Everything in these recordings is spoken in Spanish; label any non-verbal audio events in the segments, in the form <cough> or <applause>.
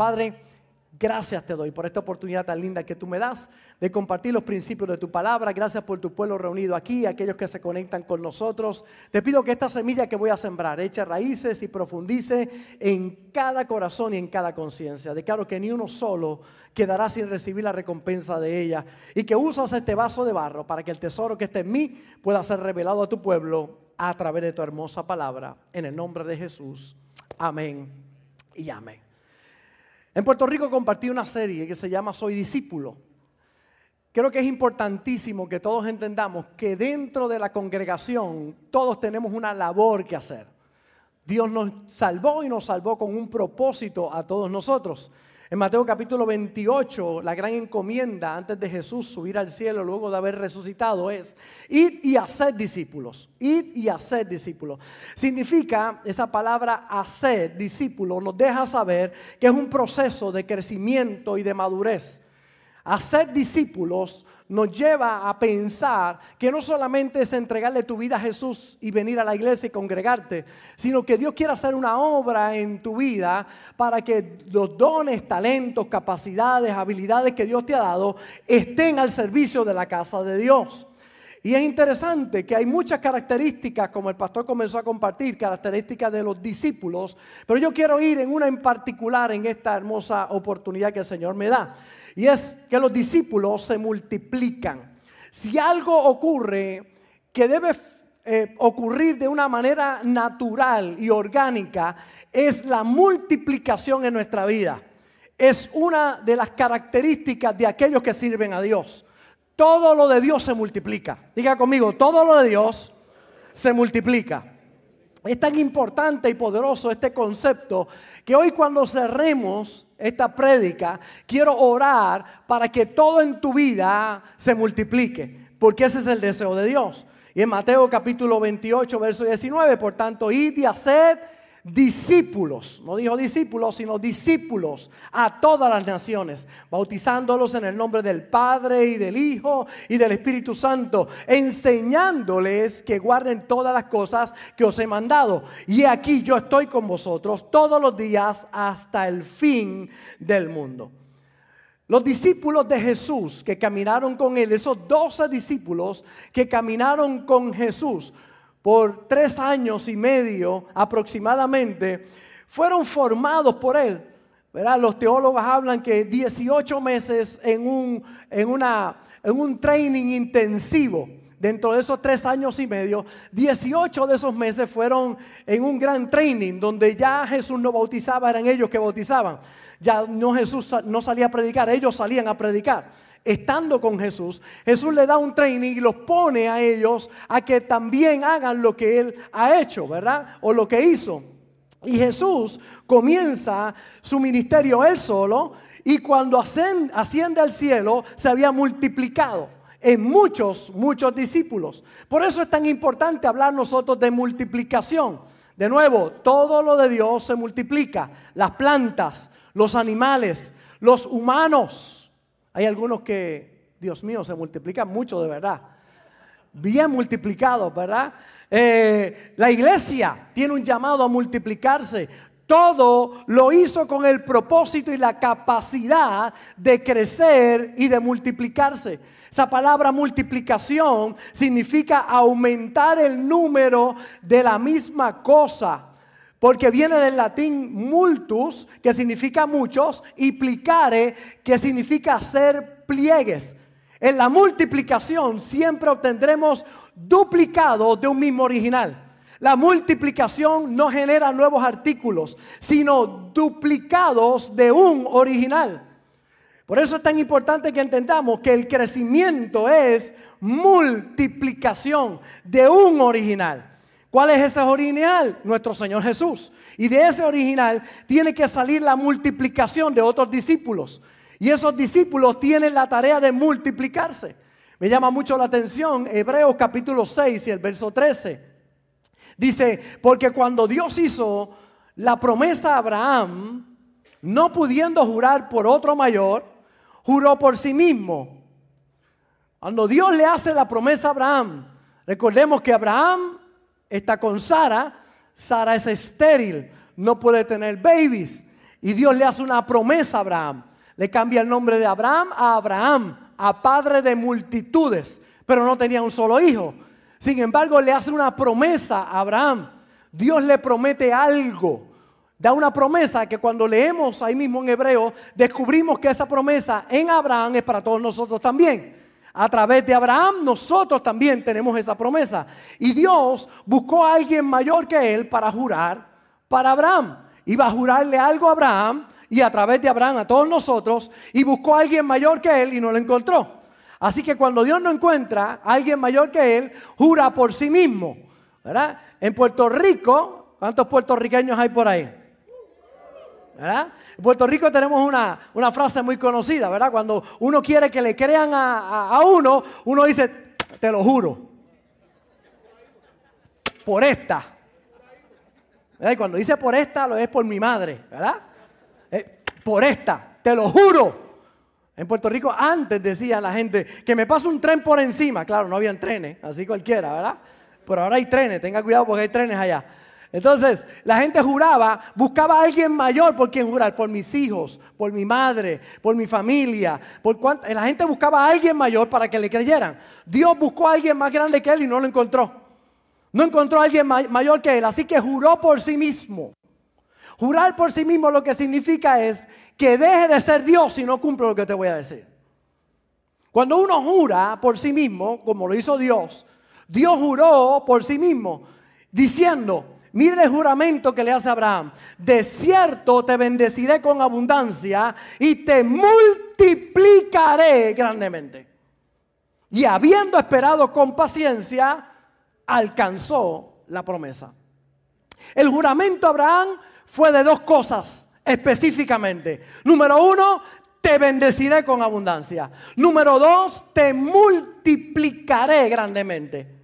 Padre, Gracias te doy por esta oportunidad tan linda que tú me das de compartir los principios de tu palabra. Gracias por tu pueblo reunido aquí, aquellos que se conectan con nosotros. Te pido que esta semilla que voy a sembrar eche raíces y profundice en cada corazón y en cada conciencia. Declaro que ni uno solo quedará sin recibir la recompensa de ella y que usas este vaso de barro para que el tesoro que esté en mí pueda ser revelado a tu pueblo a través de tu hermosa palabra. En el nombre de Jesús. Amén y amén. En Puerto Rico compartí una serie que se llama Soy discípulo. Creo que es importantísimo que todos entendamos que dentro de la congregación todos tenemos una labor que hacer. Dios nos salvó y nos salvó con un propósito a todos nosotros. En Mateo capítulo 28, la gran encomienda antes de Jesús subir al cielo luego de haber resucitado es, id y hacer discípulos, id y hacer discípulos. Significa, esa palabra hacer discípulos nos deja saber que es un proceso de crecimiento y de madurez. Hacer discípulos nos lleva a pensar que no solamente es entregarle tu vida a Jesús y venir a la iglesia y congregarte, sino que Dios quiere hacer una obra en tu vida para que los dones, talentos, capacidades, habilidades que Dios te ha dado estén al servicio de la casa de Dios. Y es interesante que hay muchas características, como el pastor comenzó a compartir, características de los discípulos, pero yo quiero ir en una en particular en esta hermosa oportunidad que el Señor me da. Y es que los discípulos se multiplican. Si algo ocurre que debe eh, ocurrir de una manera natural y orgánica, es la multiplicación en nuestra vida. Es una de las características de aquellos que sirven a Dios. Todo lo de Dios se multiplica. Diga conmigo, todo lo de Dios se multiplica. Es tan importante y poderoso este concepto que hoy cuando cerremos esta prédica, quiero orar para que todo en tu vida se multiplique, porque ese es el deseo de Dios. Y en Mateo capítulo 28, verso 19, por tanto, id y haced discípulos, no dijo discípulos, sino discípulos a todas las naciones, bautizándolos en el nombre del Padre y del Hijo y del Espíritu Santo, enseñándoles que guarden todas las cosas que os he mandado. Y aquí yo estoy con vosotros todos los días hasta el fin del mundo. Los discípulos de Jesús que caminaron con él, esos doce discípulos que caminaron con Jesús, por tres años y medio aproximadamente, fueron formados por él. Los teólogos hablan que 18 meses en un, en, una, en un training intensivo. Dentro de esos tres años y medio, 18 de esos meses fueron en un gran training donde ya Jesús no bautizaba, eran ellos que bautizaban. Ya no Jesús no salía a predicar, ellos salían a predicar estando con Jesús, Jesús le da un training y los pone a ellos a que también hagan lo que Él ha hecho, ¿verdad? O lo que hizo. Y Jesús comienza su ministerio él solo y cuando asciende al cielo se había multiplicado en muchos, muchos discípulos. Por eso es tan importante hablar nosotros de multiplicación. De nuevo, todo lo de Dios se multiplica. Las plantas, los animales, los humanos. Hay algunos que, Dios mío, se multiplican mucho de verdad. Bien multiplicados, ¿verdad? Eh, la iglesia tiene un llamado a multiplicarse. Todo lo hizo con el propósito y la capacidad de crecer y de multiplicarse. Esa palabra multiplicación significa aumentar el número de la misma cosa. Porque viene del latín multus, que significa muchos, y plicare, que significa hacer pliegues. En la multiplicación siempre obtendremos duplicado de un mismo original. La multiplicación no genera nuevos artículos, sino duplicados de un original. Por eso es tan importante que entendamos que el crecimiento es multiplicación de un original. ¿Cuál es ese original? Nuestro Señor Jesús. Y de ese original tiene que salir la multiplicación de otros discípulos. Y esos discípulos tienen la tarea de multiplicarse. Me llama mucho la atención Hebreos capítulo 6 y el verso 13. Dice, porque cuando Dios hizo la promesa a Abraham, no pudiendo jurar por otro mayor, juró por sí mismo. Cuando Dios le hace la promesa a Abraham, recordemos que Abraham está con Sara, Sara es estéril, no puede tener babies. Y Dios le hace una promesa a Abraham. Le cambia el nombre de Abraham a Abraham, a padre de multitudes, pero no tenía un solo hijo. Sin embargo, le hace una promesa a Abraham. Dios le promete algo. Da una promesa que cuando leemos ahí mismo en Hebreo, descubrimos que esa promesa en Abraham es para todos nosotros también. A través de Abraham nosotros también tenemos esa promesa. Y Dios buscó a alguien mayor que él para jurar para Abraham. Iba a jurarle algo a Abraham y a través de Abraham a todos nosotros y buscó a alguien mayor que él y no lo encontró. Así que cuando Dios no encuentra a alguien mayor que él, jura por sí mismo. ¿verdad? En Puerto Rico, ¿cuántos puertorriqueños hay por ahí? En Puerto Rico tenemos una, frase muy conocida, ¿verdad? Cuando uno quiere que le crean a, a uno, uno dice, te lo juro, por esta. Y cuando dice por esta, lo es por mi madre, ¿verdad? Eh, por esta, te lo juro. En Puerto Rico antes decía la gente que me pasa un tren por encima. Claro, no habían trenes, así cualquiera, ¿verdad? Pero ahora hay trenes, tenga cuidado porque hay trenes allá. Entonces, la gente juraba, buscaba a alguien mayor por quien jurar, por mis hijos, por mi madre, por mi familia. Por la gente buscaba a alguien mayor para que le creyeran. Dios buscó a alguien más grande que él y no lo encontró. No encontró a alguien mayor que él, así que juró por sí mismo. Jurar por sí mismo lo que significa es que deje de ser Dios si no cumple lo que te voy a decir. Cuando uno jura por sí mismo, como lo hizo Dios, Dios juró por sí mismo, diciendo, mire el juramento que le hace Abraham, de cierto te bendeciré con abundancia y te multiplicaré grandemente. Y habiendo esperado con paciencia, alcanzó la promesa. El juramento a Abraham fue de dos cosas específicamente. Número uno, te bendeciré con abundancia. Número dos, te multiplicaré grandemente.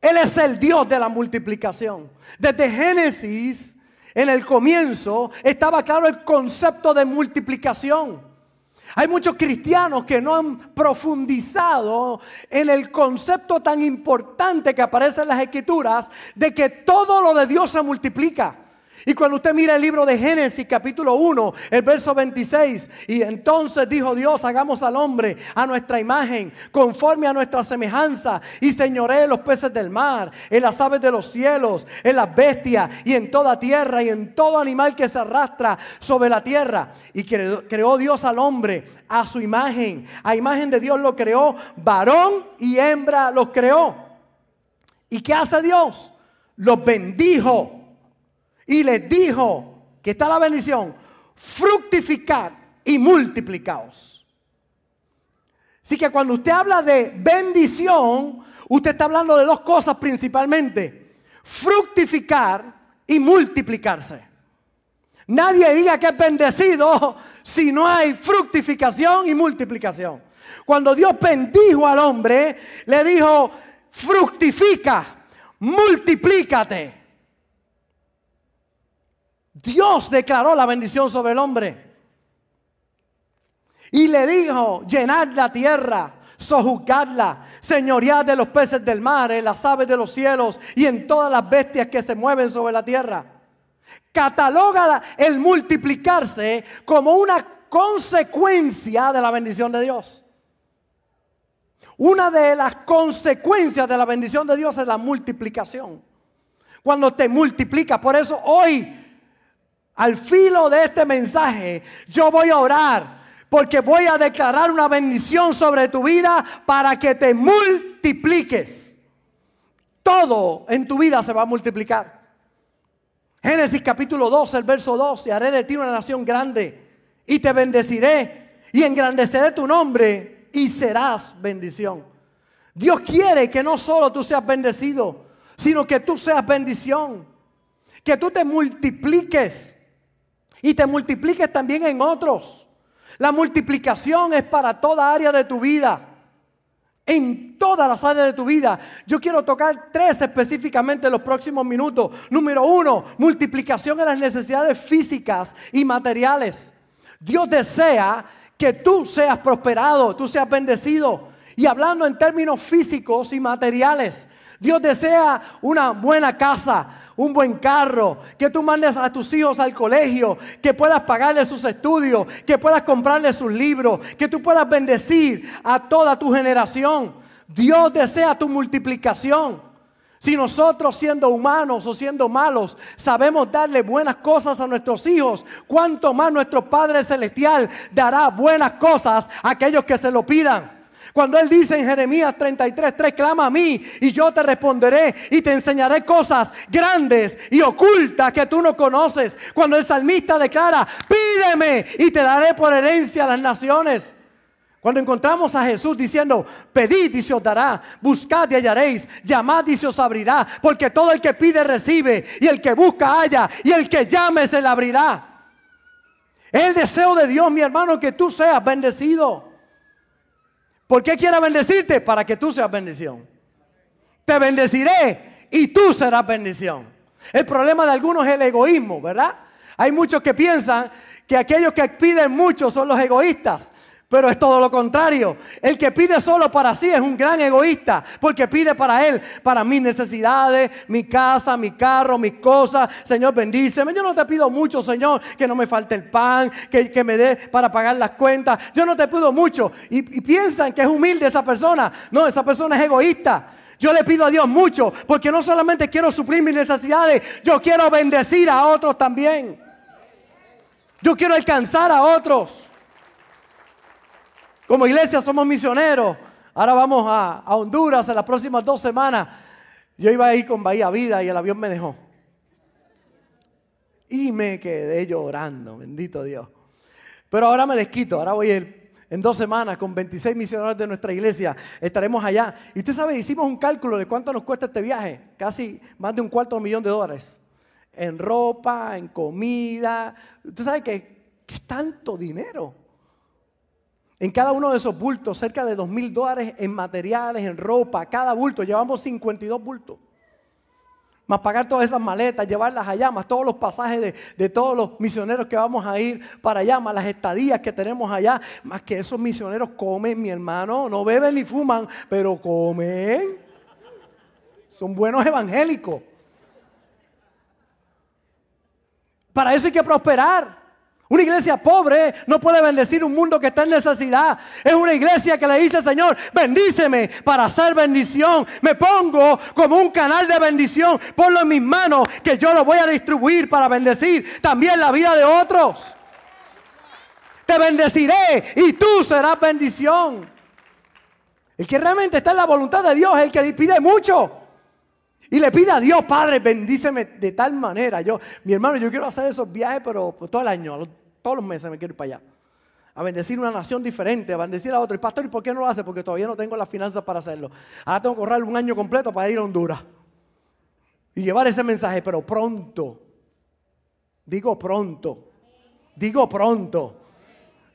Él es el Dios de la multiplicación. Desde Génesis, en el comienzo, estaba claro el concepto de multiplicación. Hay muchos cristianos que no han profundizado en el concepto tan importante que aparece en las escrituras de que todo lo de Dios se multiplica. Y cuando usted mira el libro de Génesis capítulo 1, el verso 26, y entonces dijo Dios, hagamos al hombre a nuestra imagen, conforme a nuestra semejanza, y señoré los peces del mar, en las aves de los cielos, en las bestias, y en toda tierra, y en todo animal que se arrastra sobre la tierra. Y creó, creó Dios al hombre a su imagen, a imagen de Dios lo creó, varón y hembra los creó. ¿Y qué hace Dios? Los bendijo y les dijo, que está la bendición, fructificar y multiplicaos. Así que cuando usted habla de bendición, usted está hablando de dos cosas principalmente. Fructificar y multiplicarse. Nadie diga que es bendecido si no hay fructificación y multiplicación. Cuando Dios bendijo al hombre, le dijo, fructifica, multiplícate. Dios declaró la bendición sobre el hombre. Y le dijo, llenad la tierra, sojuzgadla, señoread de los peces del mar, en las aves de los cielos y en todas las bestias que se mueven sobre la tierra. Cataloga el multiplicarse como una consecuencia de la bendición de Dios. Una de las consecuencias de la bendición de Dios es la multiplicación. Cuando te multiplica, por eso hoy al filo de este mensaje, yo voy a orar porque voy a declarar una bendición sobre tu vida para que te multipliques. Todo en tu vida se va a multiplicar. Génesis capítulo 2, el verso 2, y haré de ti una nación grande y te bendeciré y engrandeceré tu nombre y serás bendición. Dios quiere que no solo tú seas bendecido, sino que tú seas bendición, que tú te multipliques y te multipliques también en otros. La multiplicación es para toda área de tu vida. En todas las áreas de tu vida. Yo quiero tocar tres específicamente en los próximos minutos. Número uno, multiplicación en las necesidades físicas y materiales. Dios desea que tú seas prosperado, tú seas bendecido. Y hablando en términos físicos y materiales, Dios desea una buena casa, un buen carro, que tú mandes a tus hijos al colegio, que puedas pagarles sus estudios, que puedas comprarles sus libros, que tú puedas bendecir a toda tu generación. Dios desea tu multiplicación. Si nosotros siendo humanos o siendo malos sabemos darle buenas cosas a nuestros hijos, cuánto más nuestro Padre Celestial dará buenas cosas a aquellos que se lo pidan. Cuando Él dice en Jeremías 33, 3, clama a mí y yo te responderé y te enseñaré cosas grandes y ocultas que tú no conoces. Cuando el salmista declara, pídeme y te daré por herencia a las naciones. Cuando encontramos a Jesús diciendo, pedid y se os dará, buscad y hallaréis, llamad y se os abrirá, porque todo el que pide recibe, y el que busca halla, y el que llame se le abrirá. El deseo de Dios, mi hermano, que tú seas bendecido. ¿Por qué quiere bendecirte? Para que tú seas bendición. Te bendeciré y tú serás bendición. El problema de algunos es el egoísmo, ¿verdad? Hay muchos que piensan que aquellos que piden mucho son los egoístas. Pero es todo lo contrario. El que pide solo para sí es un gran egoísta, porque pide para él, para mis necesidades, mi casa, mi carro, mis cosas. Señor, bendíceme. Yo no te pido mucho, Señor, que no me falte el pan, que, me dé para pagar las cuentas. Yo no te pido mucho. Y, y piensan que es humilde esa persona. No, esa persona es egoísta. Yo le pido a Dios mucho, porque no solamente quiero suplir mis necesidades, yo quiero bendecir a otros también. Yo quiero alcanzar a otros. Como iglesia somos misioneros. Ahora vamos a, Honduras en las próximas dos semanas. Yo iba a ir con Bahía Vida y el avión me dejó. Y me quedé llorando, bendito Dios. Pero ahora me desquito, ahora voy en dos semanas con 26 misioneros de nuestra iglesia. Estaremos allá. Y usted sabe, hicimos un cálculo de cuánto nos cuesta este viaje. Casi más de un cuarto de millón de dólares. En ropa, en comida. Usted sabe que, que es tanto dinero. En cada uno de esos bultos, cerca de dos mil dólares en materiales, en ropa, cada bulto, llevamos 52 bultos. Más pagar todas esas maletas, llevarlas allá, más todos los pasajes de, de, todos los misioneros que vamos a ir para allá, más las estadías que tenemos allá, más que esos misioneros comen, mi hermano, no beben ni fuman, pero comen. Son buenos evangélicos. Para eso hay que prosperar. Una iglesia pobre no puede bendecir un mundo que está en necesidad. Es una iglesia que le dice, Señor, bendíceme para hacer bendición. Me pongo como un canal de bendición. Ponlo en mis manos que yo lo voy a distribuir para bendecir también la vida de otros. Te bendeciré y tú serás bendición. El que realmente está en la voluntad de Dios el que le pide mucho. Y le pide a Dios, Padre, bendíceme de tal manera. Yo, mi hermano, yo quiero hacer esos viajes, pero todo el año, todos los meses me quiero ir para allá. A bendecir una nación diferente, a bendecir a otro. Y pastor, ¿y por qué no lo hace? Porque todavía no tengo las finanzas para hacerlo. Ahora tengo que ahorrar un año completo para ir a Honduras. Y llevar ese mensaje, pero pronto. Digo pronto. Digo pronto.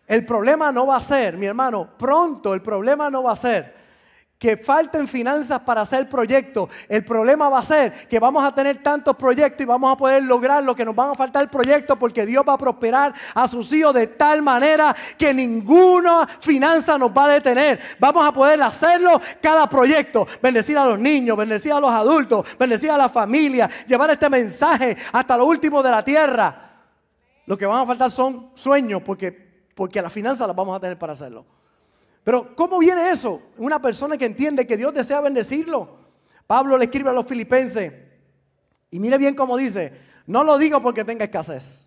El problema no va a ser, mi hermano, pronto el problema no va a ser que falten finanzas para hacer proyectos. El problema va a ser que vamos a tener tantos proyectos y vamos a poder lograr lo que nos van a faltar proyectos porque Dios va a prosperar a sus hijos de tal manera que ninguna finanza nos va a detener. Vamos a poder hacerlo cada proyecto. Bendecir a los niños, bendecir a los adultos, bendecir a la familia, llevar este mensaje hasta lo último de la tierra. Lo que van a faltar son sueños porque, porque las finanzas las vamos a tener para hacerlo. Pero ¿cómo viene eso? Una persona que entiende que Dios desea bendecirlo. Pablo le escribe a los filipenses y mire bien cómo dice, no lo digo porque tenga escasez.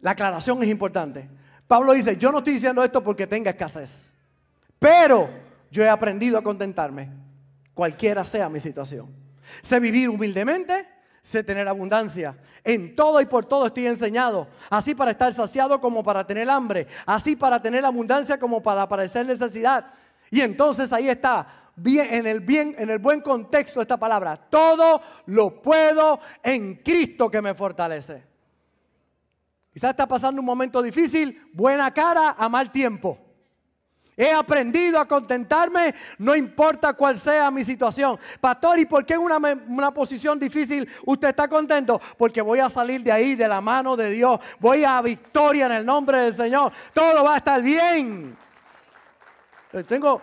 La aclaración es importante. Pablo dice, yo no estoy diciendo esto porque tenga escasez, pero yo he aprendido a contentarme, cualquiera sea mi situación. Sé vivir humildemente sé tener abundancia. En todo y por todo estoy enseñado. Así para estar saciado como para tener hambre. Así para tener abundancia como para parecer necesidad. Y entonces ahí está, bien, en el bien, en el buen contexto esta palabra. Todo lo puedo en Cristo que me fortalece. Quizás está pasando un momento difícil, buena cara a mal tiempo. He aprendido a contentarme, no importa cuál sea mi situación. Pastor, ¿y por qué en una, una, posición difícil usted está contento? Porque voy a salir de ahí, de la mano de Dios. Voy a victoria en el nombre del Señor. Todo va a estar bien. Tengo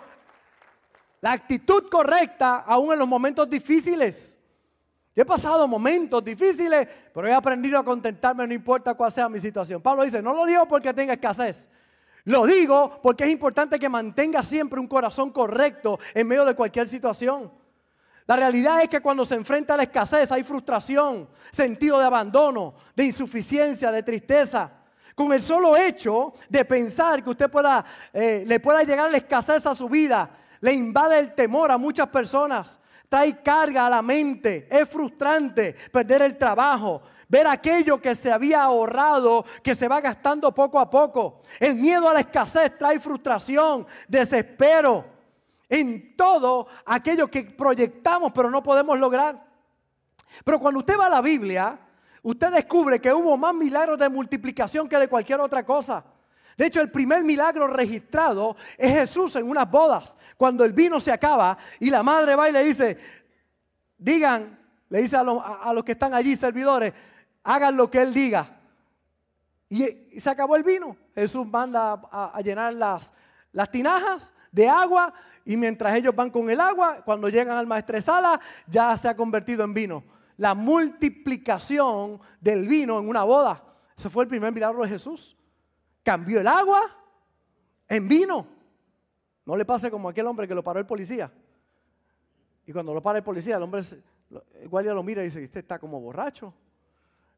la actitud correcta aún en los momentos difíciles. He pasado momentos difíciles, pero he aprendido a contentarme no importa cuál sea mi situación. Pablo dice, no lo digo porque tenga escasez. Lo digo porque es importante que mantenga siempre un corazón correcto en medio de cualquier situación. La realidad es que cuando se enfrenta a la escasez hay frustración, sentido de abandono, de insuficiencia, de tristeza. Con el solo hecho de pensar que usted pueda, eh, le pueda llegar la escasez a su vida, le invade el temor a muchas personas, trae carga a la mente, es frustrante perder el trabajo, ver aquello que se había ahorrado, que se va gastando poco a poco. El miedo a la escasez trae frustración, desespero en todo aquello que proyectamos pero no podemos lograr. Pero cuando usted va a la Biblia, usted descubre que hubo más milagros de multiplicación que de cualquier otra cosa. De hecho, el primer milagro registrado es Jesús en unas bodas, cuando el vino se acaba y la madre va y le dice, digan, le dice a, los que están allí, servidores, hagan lo que él diga. Y, se acabó el vino. Jesús manda a, llenar las, las tinajas de agua y mientras ellos van con el agua, cuando llegan al maestresala, ya se ha convertido en vino. La multiplicación del vino en una boda. Ese fue el primer milagro de Jesús. Cambió el agua en vino. No le pase como aquel hombre que lo paró el policía. Y cuando lo para el policía, el hombre, el guardia lo mira y dice, usted está como borracho.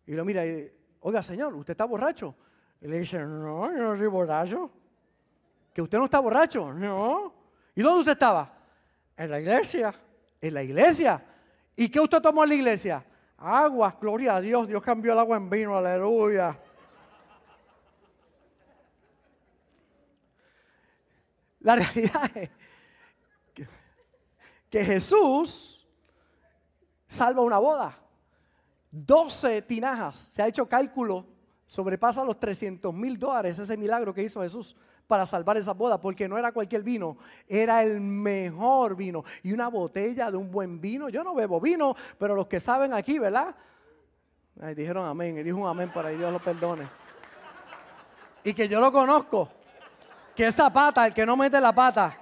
Y lo mira y oiga señor, ¿usted está borracho? Y le dice, no, yo no soy borracho. ¿Que usted no está borracho? No. ¿Y dónde usted estaba? En la iglesia. En la iglesia. ¿Y qué usted tomó en la iglesia? Agua, gloria a Dios. Dios cambió el agua en vino, aleluya. La realidad es que, Jesús salva una boda. 12 tinajas. Se ha hecho cálculo, sobrepasa los 300 mil dólares ese milagro que hizo Jesús para salvar esa boda, porque no era cualquier vino, era el mejor vino. Y una botella de un buen vino, yo no bebo vino, pero los que saben aquí, ¿verdad? Ay, dijeron amén, y dijo un amén para que Dios lo perdone. Y que yo lo conozco, que esa pata, el que no mete la pata,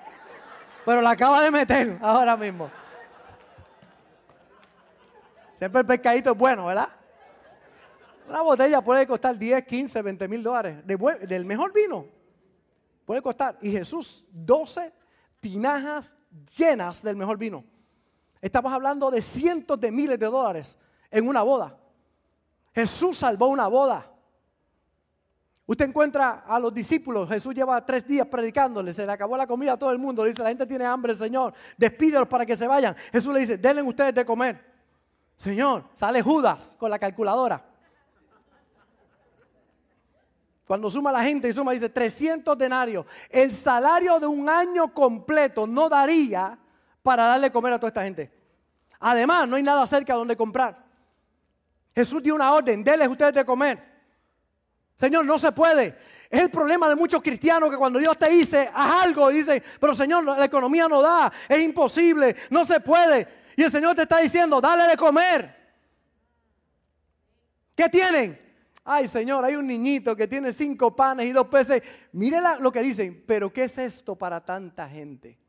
pero la acaba de meter ahora mismo. Siempre el pescadito es bueno, ¿verdad? Una botella puede costar 10, 15, 20 mil dólares del mejor vino. Puede costar. Y Jesús, 12 tinajas llenas del mejor vino. Estamos hablando de cientos de miles de dólares en una boda. Jesús salvó una boda. Usted encuentra a los discípulos, Jesús lleva tres días predicándoles, se le acabó la comida a todo el mundo, le dice, la gente tiene hambre, Señor, despídelos para que se vayan. Jesús le dice, denle ustedes de comer. Señor, sale Judas con la calculadora. Cuando suma la gente y suma, dice 300 denarios. El salario de un año completo no daría para darle comer a toda esta gente. Además, no hay nada cerca donde comprar. Jesús dio una orden, denles ustedes de comer. Señor, no se puede. Es el problema de muchos cristianos que cuando Dios te dice, haz algo, dice, pero Señor, la economía no da, es imposible, no se puede. Y el Señor te está diciendo, dale de comer. ¿Qué tienen? Ay, Señor, hay un niñito que tiene cinco panes y dos peces. Mire lo que dicen, pero ¿qué es esto para tanta gente?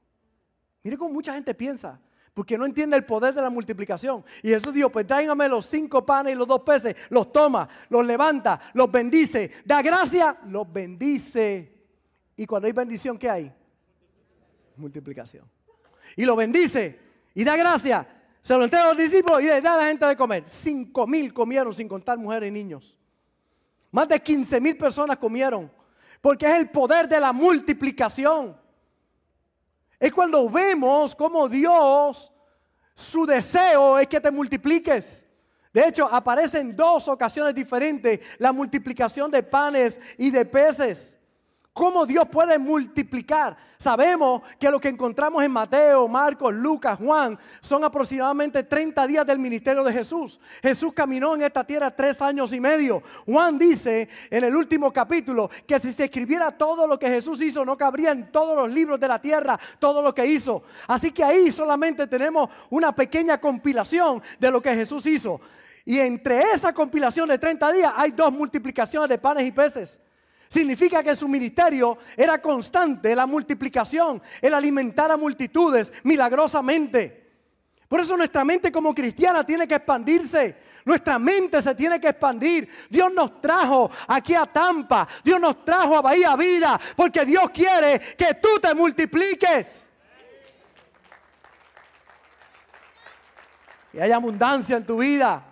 Mire cómo mucha gente piensa, porque no entiende el poder de la multiplicación. Y Jesús dijo, pues tráigame los cinco panes y los dos peces, los toma, los levanta, los bendice, da gracia, los bendice. Y cuando hay bendición, ¿qué hay? Multiplicación. Y lo bendice y da gracia. Se lo entrega a los discípulos y le da a la gente de comer. Cinco mil comieron sin contar mujeres y niños. Más de 15 mil personas comieron. Porque es el poder de la multiplicación. Es cuando vemos cómo Dios, su deseo es que te multipliques. De hecho, aparece en dos ocasiones diferentes la multiplicación de panes y de peces cómo Dios puede multiplicar. Sabemos que lo que encontramos en Mateo, Marcos, Lucas, Juan son aproximadamente 30 días del ministerio de Jesús. Jesús caminó en esta tierra tres años y medio. Juan dice en el último capítulo que si se escribiera todo lo que Jesús hizo, no cabría en todos los libros de la tierra todo lo que hizo. Así que ahí solamente tenemos una pequeña compilación de lo que Jesús hizo. Y entre esa compilación de 30 días hay dos multiplicaciones de panes y peces. Significa que su ministerio era constante, la multiplicación, el alimentar a multitudes milagrosamente. Por eso nuestra mente como cristiana tiene que expandirse. Nuestra mente se tiene que expandir. Dios nos trajo aquí a Tampa. Dios nos trajo a Bahía Vida. Porque Dios quiere que tú te multipliques. Y hay abundancia en tu vida.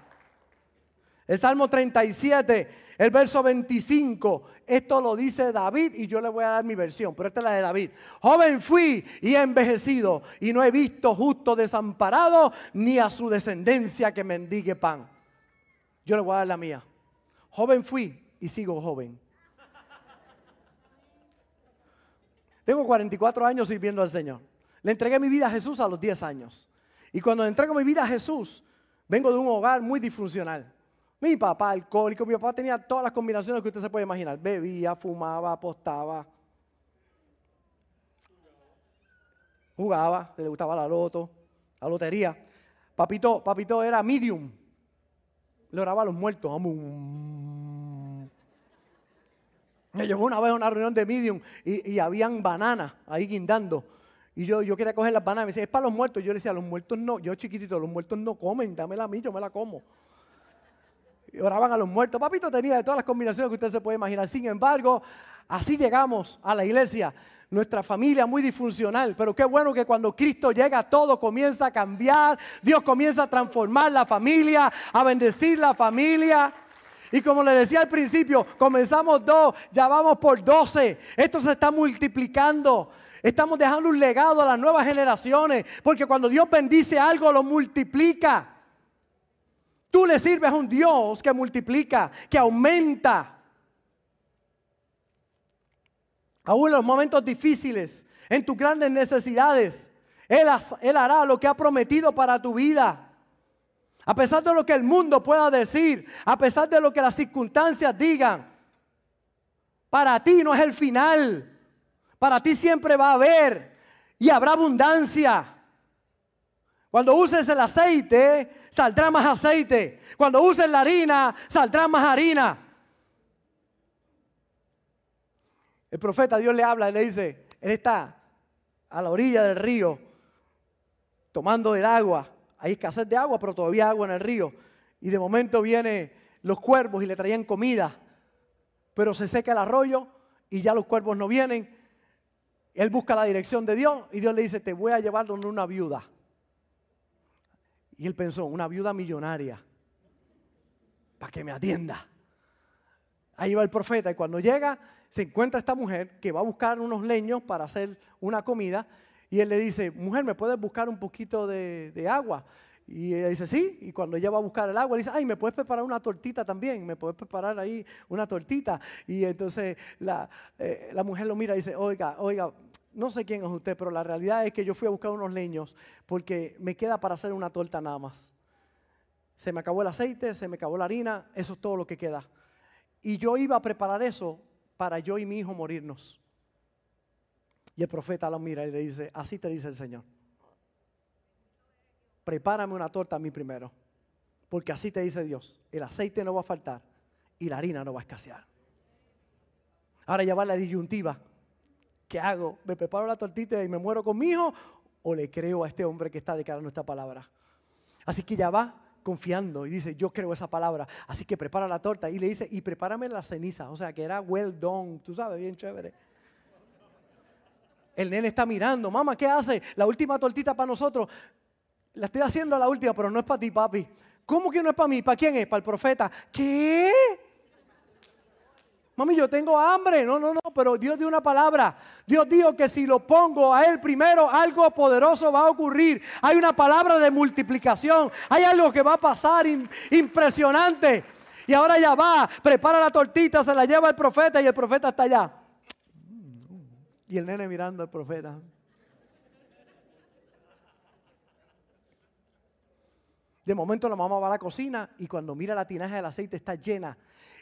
El Salmo 37, el verso 25. Esto lo dice David y yo le voy a dar mi versión, pero esta es la de David. Joven fui y he envejecido y no he visto justo desamparado ni a su descendencia que mendigue pan. Yo le voy a dar la mía. Joven fui y sigo joven. Tengo 44 años sirviendo al Señor. Le entregué mi vida a Jesús a los 10 años. Y cuando entrego mi vida a Jesús, vengo de un hogar muy disfuncional. Mi papá alcohólico, mi papá tenía todas las combinaciones que usted se puede imaginar. Bebía, fumaba, apostaba. Jugaba, le gustaba la loto, la lotería. Papito, papito era medium. Le oraba a los muertos. Me llevó una vez a una reunión de medium y, y habían bananas ahí guindando. Y yo, yo quería coger las bananas. Me decía, es para los muertos. Yo le decía, los muertos no. Yo chiquitito, los muertos no comen. Dámela a mí, yo me la como. Oraban a los muertos. Papito tenía de todas las combinaciones que usted se puede imaginar. Sin embargo, así llegamos a la iglesia. Nuestra familia muy disfuncional, pero qué bueno que cuando Cristo llega todo comienza a cambiar, Dios comienza a transformar la familia, a bendecir la familia. Y como le decía al principio, comenzamos dos, ya vamos por doce. Esto se está multiplicando. Estamos dejando un legado a las nuevas generaciones, porque cuando Dios bendice algo, lo multiplica. Tú le sirves a un Dios que multiplica, que aumenta. Aún en los momentos difíciles, en tus grandes necesidades, Él, hará lo que ha prometido para tu vida. A pesar de lo que el mundo pueda decir, a pesar de lo que las circunstancias digan, para ti no es el final. Para ti siempre va a haber y habrá abundancia. Cuando uses el aceite, saldrá más aceite. Cuando uses la harina, saldrá más harina. El profeta Dios le habla y le dice, él está a la orilla del río tomando el agua. Hay escasez de agua, pero todavía hay agua en el río. Y de momento vienen los cuervos y le traían comida. Pero se seca el arroyo y ya los cuervos no vienen. Él busca la dirección de Dios y Dios le dice, te voy a llevar donde una viuda. Y él pensó, una viuda millonaria, para que me atienda. Ahí va el profeta y cuando llega se encuentra esta mujer que va a buscar unos leños para hacer una comida y él le dice, mujer, ¿me puedes buscar un poquito de, agua? Y ella dice, sí, y cuando ella va a buscar el agua, le dice, ay, ¿me puedes preparar una tortita también? ¿Me puedes preparar ahí una tortita? Y entonces la, eh, la mujer lo mira y dice, oiga, oiga, no sé quién es usted, pero la realidad es que yo fui a buscar unos leños porque me queda para hacer una torta nada más. Se me acabó el aceite, se me acabó la harina, eso es todo lo que queda. Y yo iba a preparar eso para yo y mi hijo morirnos. Y el profeta lo mira y le dice, así te dice el Señor prepárame una torta a mí primero. Porque así te dice Dios, el aceite no va a faltar y la harina no va a escasear. Ahora ya va la disyuntiva. ¿Qué hago? ¿Me preparo la tortita y me muero con mi hijo? ¿O le creo a este hombre que está declarando esta palabra? Así que ya va confiando y dice, yo creo esa palabra. Así que prepara la torta y le dice, y prepárame la ceniza. O sea, que era well done, tú sabes, bien chévere. El nene está mirando, mamá, ¿qué hace? La última tortita para nosotros la estoy haciendo la última, pero no es para ti, papi. ¿Cómo que no es para mí? ¿Para quién es? Para el profeta. ¿Qué? Mami, yo tengo hambre. No, no, no, pero Dios dio una palabra. Dios dijo que si lo pongo a Él primero, algo poderoso va a ocurrir. Hay una palabra de multiplicación. Hay algo que va a pasar impresionante. Y ahora ya va, prepara la tortita, se la lleva el profeta y el profeta está allá. Y el nene mirando al profeta. De momento la mamá va a la cocina y cuando mira la tinaja del aceite está llena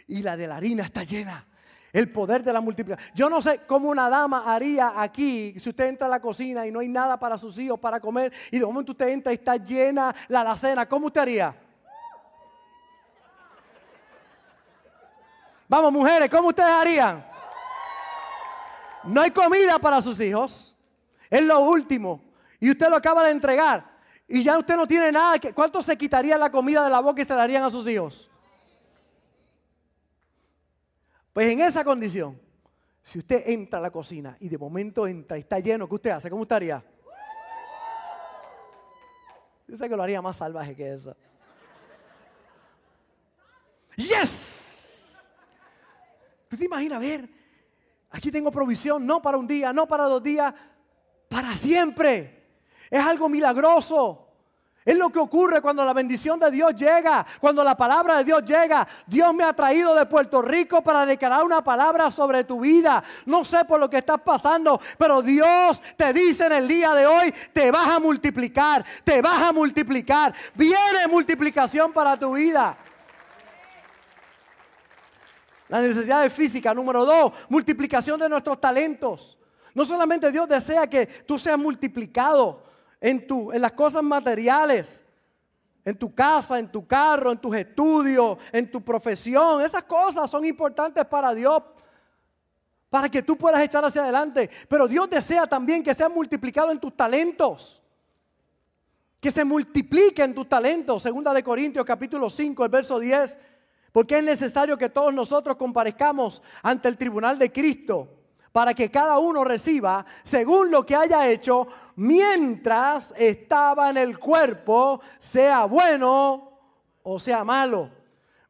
y la de la harina está llena. El poder de la multiplicación. Yo no sé cómo una dama haría aquí si usted entra a la cocina y no hay nada para sus hijos para comer y de momento usted entra y está llena la alacena. ¿Cómo usted haría? Vamos, mujeres, ¿cómo ustedes harían? No hay comida para sus hijos. Es lo último. Y usted lo acaba de entregar. y ya usted no tiene nada. ¿Cuánto se quitaría la comida de la boca y se la darían a sus hijos? Pues en esa condición, si usted entra a la cocina y de momento entra y está lleno, ¿qué usted hace? ¿Cómo estaría? Yo sé que lo haría más salvaje que eso. ¡Yes! ¿Tú te imaginas ver? Aquí tengo provisión, no para un día, no para dos días, para siempre. Es algo milagroso. Es lo que ocurre cuando la bendición de Dios llega, cuando la palabra de Dios llega. Dios me ha traído de Puerto Rico para declarar una palabra sobre tu vida. No sé por lo que estás pasando, pero Dios te dice en el día de hoy, te vas a multiplicar, te vas a multiplicar. Viene multiplicación para tu vida. La necesidad de física, número dos, multiplicación de nuestros talentos. No solamente Dios desea que tú seas multiplicado, en, tu, en las cosas materiales, en tu casa, en tu carro, en tus estudios, en tu profesión. Esas cosas son importantes para Dios, para que tú puedas echar hacia adelante. Pero Dios desea también que sean multiplicados en tus talentos. Que se multipliquen tus talentos. Segunda de Corintios capítulo 5, el verso 10. Porque es necesario que todos nosotros comparezcamos ante el tribunal de Cristo para que cada uno reciba según lo que haya hecho mientras estaba en el cuerpo, sea bueno o sea malo.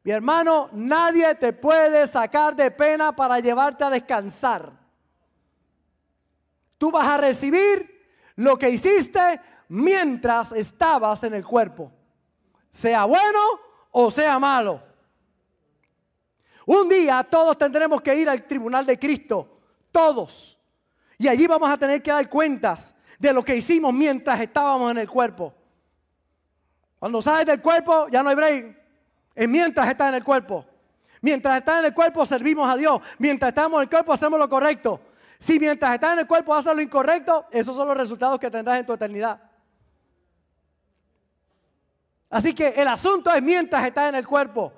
Mi hermano, nadie te puede sacar de pena para llevarte a descansar. Tú vas a recibir lo que hiciste mientras estabas en el cuerpo, sea bueno o sea malo. Un día todos tendremos que ir al tribunal de Cristo todos. Y allí vamos a tener que dar cuentas de lo que hicimos mientras estábamos en el cuerpo. Cuando sales del cuerpo ya no hay break. Es mientras estás en el cuerpo. Mientras estás en el cuerpo servimos a Dios. Mientras estamos en el cuerpo hacemos lo correcto. Si mientras estás en el cuerpo haces lo incorrecto, esos son los resultados que tendrás en tu eternidad. Así que el asunto es mientras estás en el cuerpo.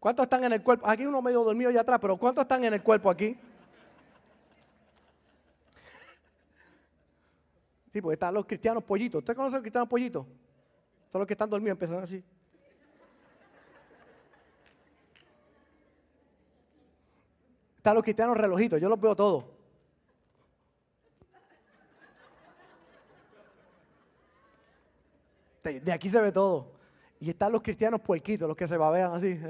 ¿Cuántos están en el cuerpo? Aquí uno medio dormido allá atrás, pero ¿cuántos están en el cuerpo aquí? Sí, porque están los cristianos pollitos. ¿Usted conoce a los cristianos pollitos? Son los que están dormidos, empiezan así. Están los cristianos relojitos, yo los veo todos. De aquí se ve todo. Y están los cristianos puerquitos, los que se babean así.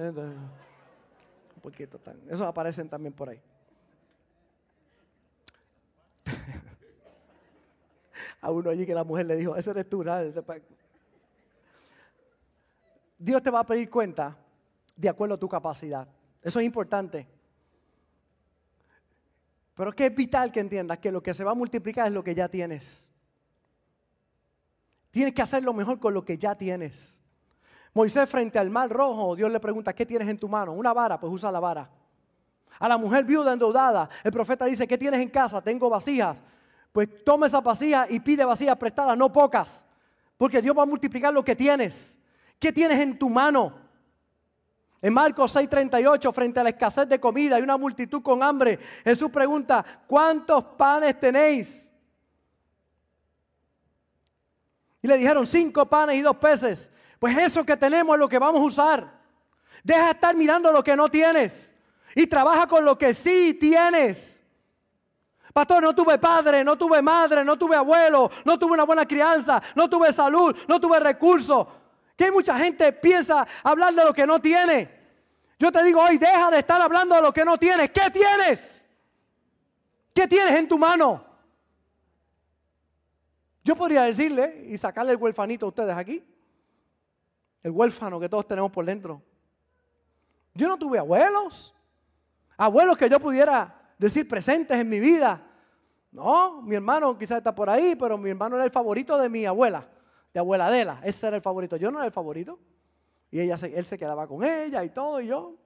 <laughs> Puerquitos Esos aparecen también por ahí. <laughs> a uno allí que la mujer le dijo, ese eres tú, Dios te va a pedir cuenta de acuerdo a tu capacidad. Eso es importante. Pero que es vital que entiendas que lo que se va a multiplicar es lo que ya tienes. Tienes que hacer lo mejor con lo que ya tienes. Moisés frente al mar rojo, Dios le pregunta, ¿qué tienes en tu mano? Una vara, pues usa la vara. A la mujer viuda endeudada, el profeta dice, ¿qué tienes en casa? Tengo vasijas pues toma esa vacía y pide vacías prestadas, no pocas. Porque Dios va a multiplicar lo que tienes. ¿Qué tienes en tu mano? En Marcos 6:38, frente a la escasez de comida y una multitud con hambre, Jesús pregunta, ¿cuántos panes tenéis? Y le dijeron, cinco panes y dos peces. Pues eso que tenemos es lo que vamos a usar. Deja de estar mirando lo que no tienes y trabaja con lo que sí tienes. Pastor, no tuve padre, no tuve madre, no tuve abuelo, no tuve una buena crianza, no tuve salud, no tuve recursos. Que mucha gente piensa hablar de lo que no tiene. Yo te digo hoy, deja de estar hablando de lo que no tienes. ¿Qué tienes? ¿Qué tienes en tu mano? Yo podría decirle y sacarle el huérfanito a ustedes aquí. El huérfano que todos tenemos por dentro. Yo no tuve abuelos. Abuelos que yo pudiera decir presentes en mi vida. No, mi hermano quizás está por ahí, pero mi hermano era el favorito de mi abuela, de abuela Adela. Ese era el favorito. Yo no era el favorito. Y ella él se quedaba con ella y todo, y yo.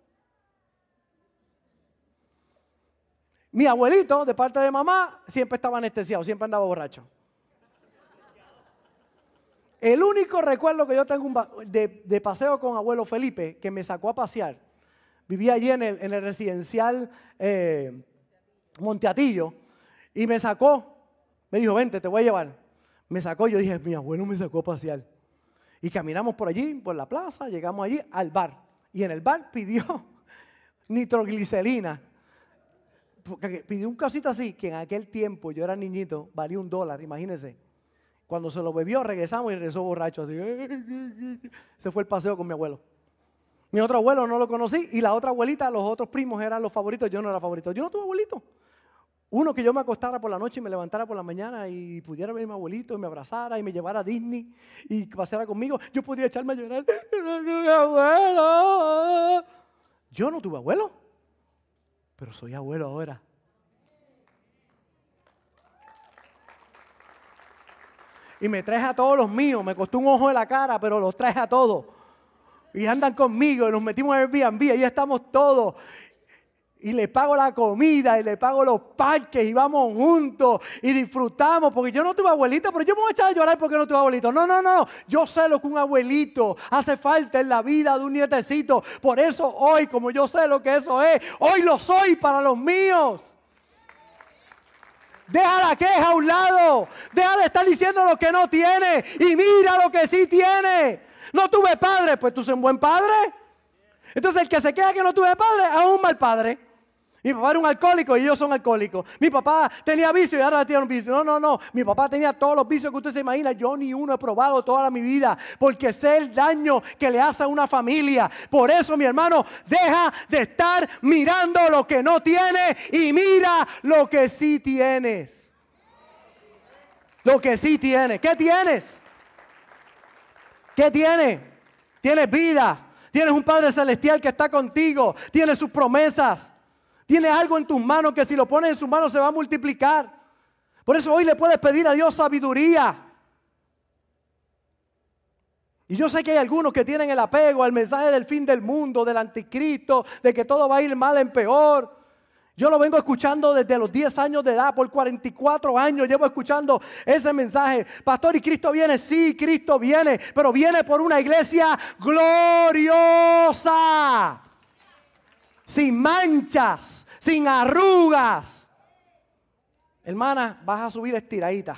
Mi abuelito, de parte de mamá, siempre estaba anestesiado, siempre andaba borracho. El único recuerdo que yo tengo de, paseo con abuelo Felipe, que me sacó a pasear, vivía allí en el, residencial eh, Monteatillo, y me sacó, me dijo, vente, te voy a llevar. Me sacó, yo dije, mi abuelo me sacó a pasear. Y caminamos por allí, por la plaza, llegamos allí al bar. Y en el bar pidió <laughs> nitroglicerina. Pidió un casito así, que en aquel tiempo, yo era niñito, valía un dólar, imagínense. Cuando se lo bebió, regresamos y regresó borracho. Así. <laughs> Se fue el paseo con mi abuelo. Mi otro abuelo no lo conocí y la otra abuelita, los otros primos eran los favoritos, yo no era favorito. Yo no tuve abuelito. Uno que yo me acostara por la noche y me levantara por la mañana y pudiera ver a mi abuelito y me abrazara y me llevara a Disney y paseara conmigo. Yo podría echarme a llorar. abuelo. Yo no tuve abuelo, pero soy abuelo ahora. Y me traje a todos los míos. Me costó un ojo de la cara, pero los traje a todos. Y andan conmigo y nos metimos en Airbnb. Ahí estamos todos y le pago la comida y le pago los parques y vamos juntos y disfrutamos, porque yo no tuve abuelito, pero yo me voy a echar a llorar porque no tuve abuelito. No, no, no, yo sé lo que un abuelito hace falta en la vida de un nietecito. Por eso hoy, como yo sé lo que eso es, hoy lo soy para los míos. Deja la queja a un lado, deja de estar diciendo lo que no tiene y mira lo que sí tiene. No tuve padre, pues tú eres un buen padre. Entonces el que se queda que no tuve padre es un mal padre. Mi papá era un alcohólico y ellos son alcohólicos. Mi papá tenía vicio y ahora tiene un vicio. No, no, no. Mi papá tenía todos los vicios que usted se imagina. Yo ni uno he probado toda mi vida porque sé el daño que le hace a una familia. Por eso, mi hermano, deja de estar mirando lo que no tiene y mira lo que sí tienes. Lo que sí tienes. ¿Qué tienes? ¿Qué tienes? Tienes vida. Tienes un Padre Celestial que está contigo. Tienes sus promesas. Tienes algo en tus manos que si lo pones en sus manos se va a multiplicar. Por eso hoy le puedes pedir a Dios sabiduría. Y yo sé que hay algunos que tienen el apego al mensaje del fin del mundo, del anticristo, de que todo va a ir mal en peor. Yo lo vengo escuchando desde los 10 años de edad, por 44 años llevo escuchando ese mensaje. Pastor, ¿y Cristo viene? Sí, Cristo viene, pero viene por una iglesia gloriosa sin manchas, sin arrugas. Hermana, vas a subir estiradita.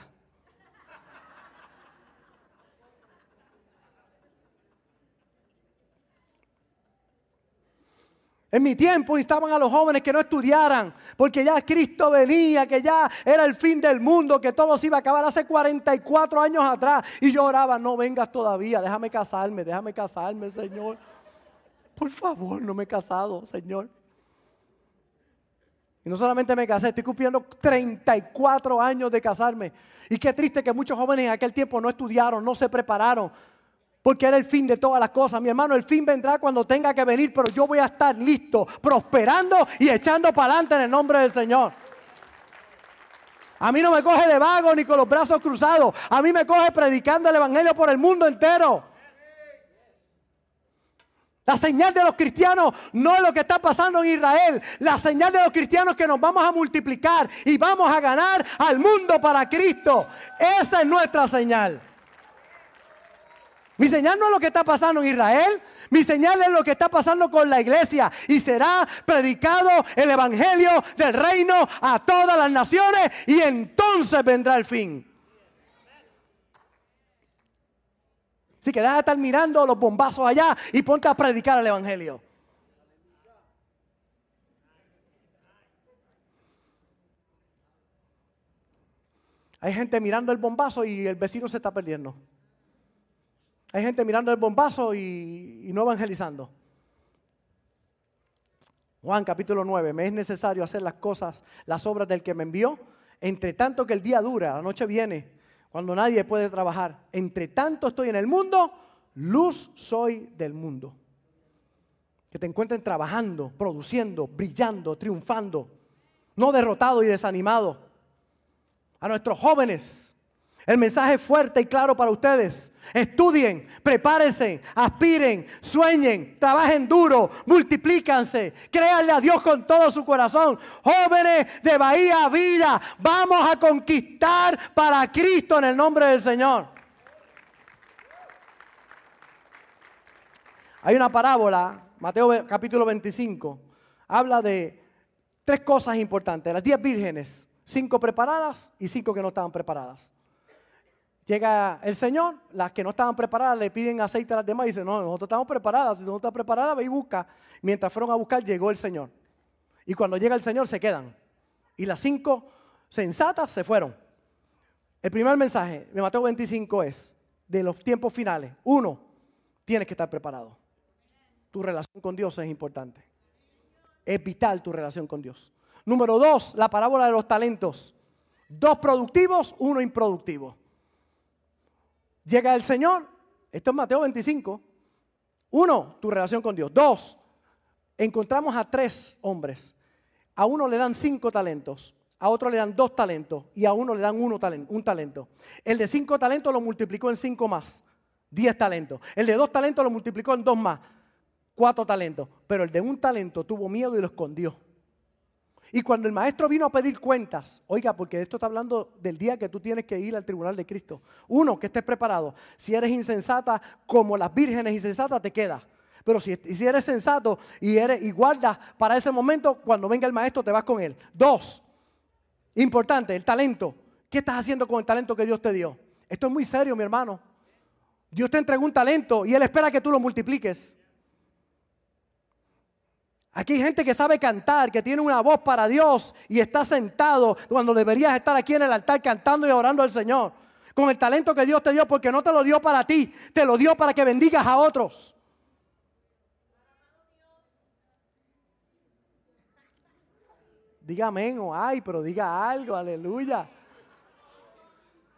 En mi tiempo instaban a los jóvenes que no estudiaran, porque ya Cristo venía, que ya era el fin del mundo, que todo se iba a acabar hace 44 años atrás. Y yo oraba, no vengas todavía, déjame casarme, déjame casarme, Señor. Por favor, no me he casado, Señor. Y no solamente me casé, estoy cumpliendo 34 años de casarme. Y qué triste que muchos jóvenes en aquel tiempo no estudiaron, no se prepararon, porque era el fin de todas las cosas. Mi hermano, el fin vendrá cuando tenga que venir, pero yo voy a estar listo, prosperando y echando para adelante en el nombre del Señor. A mí no me coge de vago ni con los brazos cruzados. A mí me coge predicando el Evangelio por el mundo entero. La señal de los cristianos no es lo que está pasando en Israel. La señal de los cristianos es que nos vamos a multiplicar y vamos a ganar al mundo para Cristo. Esa es nuestra señal. Mi señal no es lo que está pasando en Israel. Mi señal es lo que está pasando con la iglesia. Y será predicado el evangelio del reino a todas las naciones. Y entonces vendrá el fin. Si querés estar mirando los bombazos allá y ponte a predicar el Evangelio. Hay gente mirando el bombazo y el vecino se está perdiendo. Hay gente mirando el bombazo y, y no evangelizando. Juan capítulo 9, me es necesario hacer las cosas, las obras del que me envió, entre tanto que el día dura, la noche viene cuando nadie puede trabajar. Entre tanto estoy en el mundo, luz soy del mundo. Que te encuentren trabajando, produciendo, brillando, triunfando, no derrotado y desanimado. A nuestros jóvenes, el mensaje fuerte y claro para ustedes. Estudien, prepárense, aspiren, sueñen, trabajen duro, multiplícanse, créanle a Dios con todo su corazón. Jóvenes de Bahía Vida, vamos a conquistar para Cristo en el nombre del Señor. Hay una parábola, Mateo capítulo 25, habla de tres cosas importantes. Las diez vírgenes, cinco preparadas y cinco que no estaban preparadas. Llega el Señor, las que no estaban preparadas le piden aceite a las demás y dicen, no, nosotros estamos preparadas, si no estás preparada, ve y busca. Mientras fueron a buscar, llegó el Señor. Y cuando llega el Señor, se quedan. Y las cinco sensatas se fueron. El primer mensaje de Mateo 25 es, de los tiempos finales, uno, tienes que estar preparado. Tu relación con Dios es importante. Es vital tu relación con Dios. Número dos, la parábola de los talentos. Dos productivos, uno improductivo. Llega el Señor, esto es Mateo 25. Uno, tu relación con Dios. Dos, encontramos a tres hombres. A uno le dan cinco talentos, a otro le dan dos talentos y a uno le dan uno un talento. El de cinco talentos lo multiplicó en cinco más, diez talentos. El de dos talentos lo multiplicó en dos más, cuatro talentos. Pero el de un talento tuvo miedo y lo escondió. Y cuando el maestro vino a pedir cuentas, oiga, porque esto está hablando del día que tú tienes que ir al tribunal de Cristo. Uno, que estés preparado. Si eres insensata, como las vírgenes insensatas, te quedas. Pero si, si, eres sensato y, eres, y guardas para ese momento, cuando venga el maestro te vas con él. Dos, importante, el talento. ¿Qué estás haciendo con el talento que Dios te dio? Esto es muy serio, mi hermano. Dios te entregó un talento y Él espera que tú lo multipliques. Aquí hay gente que sabe cantar, que tiene una voz para Dios y está sentado cuando deberías estar aquí en el altar cantando y orando al Señor. Con el talento que Dios te dio, porque no te lo dio para ti, te lo dio para que bendigas a otros. Diga amén o ay, pero diga algo, aleluya.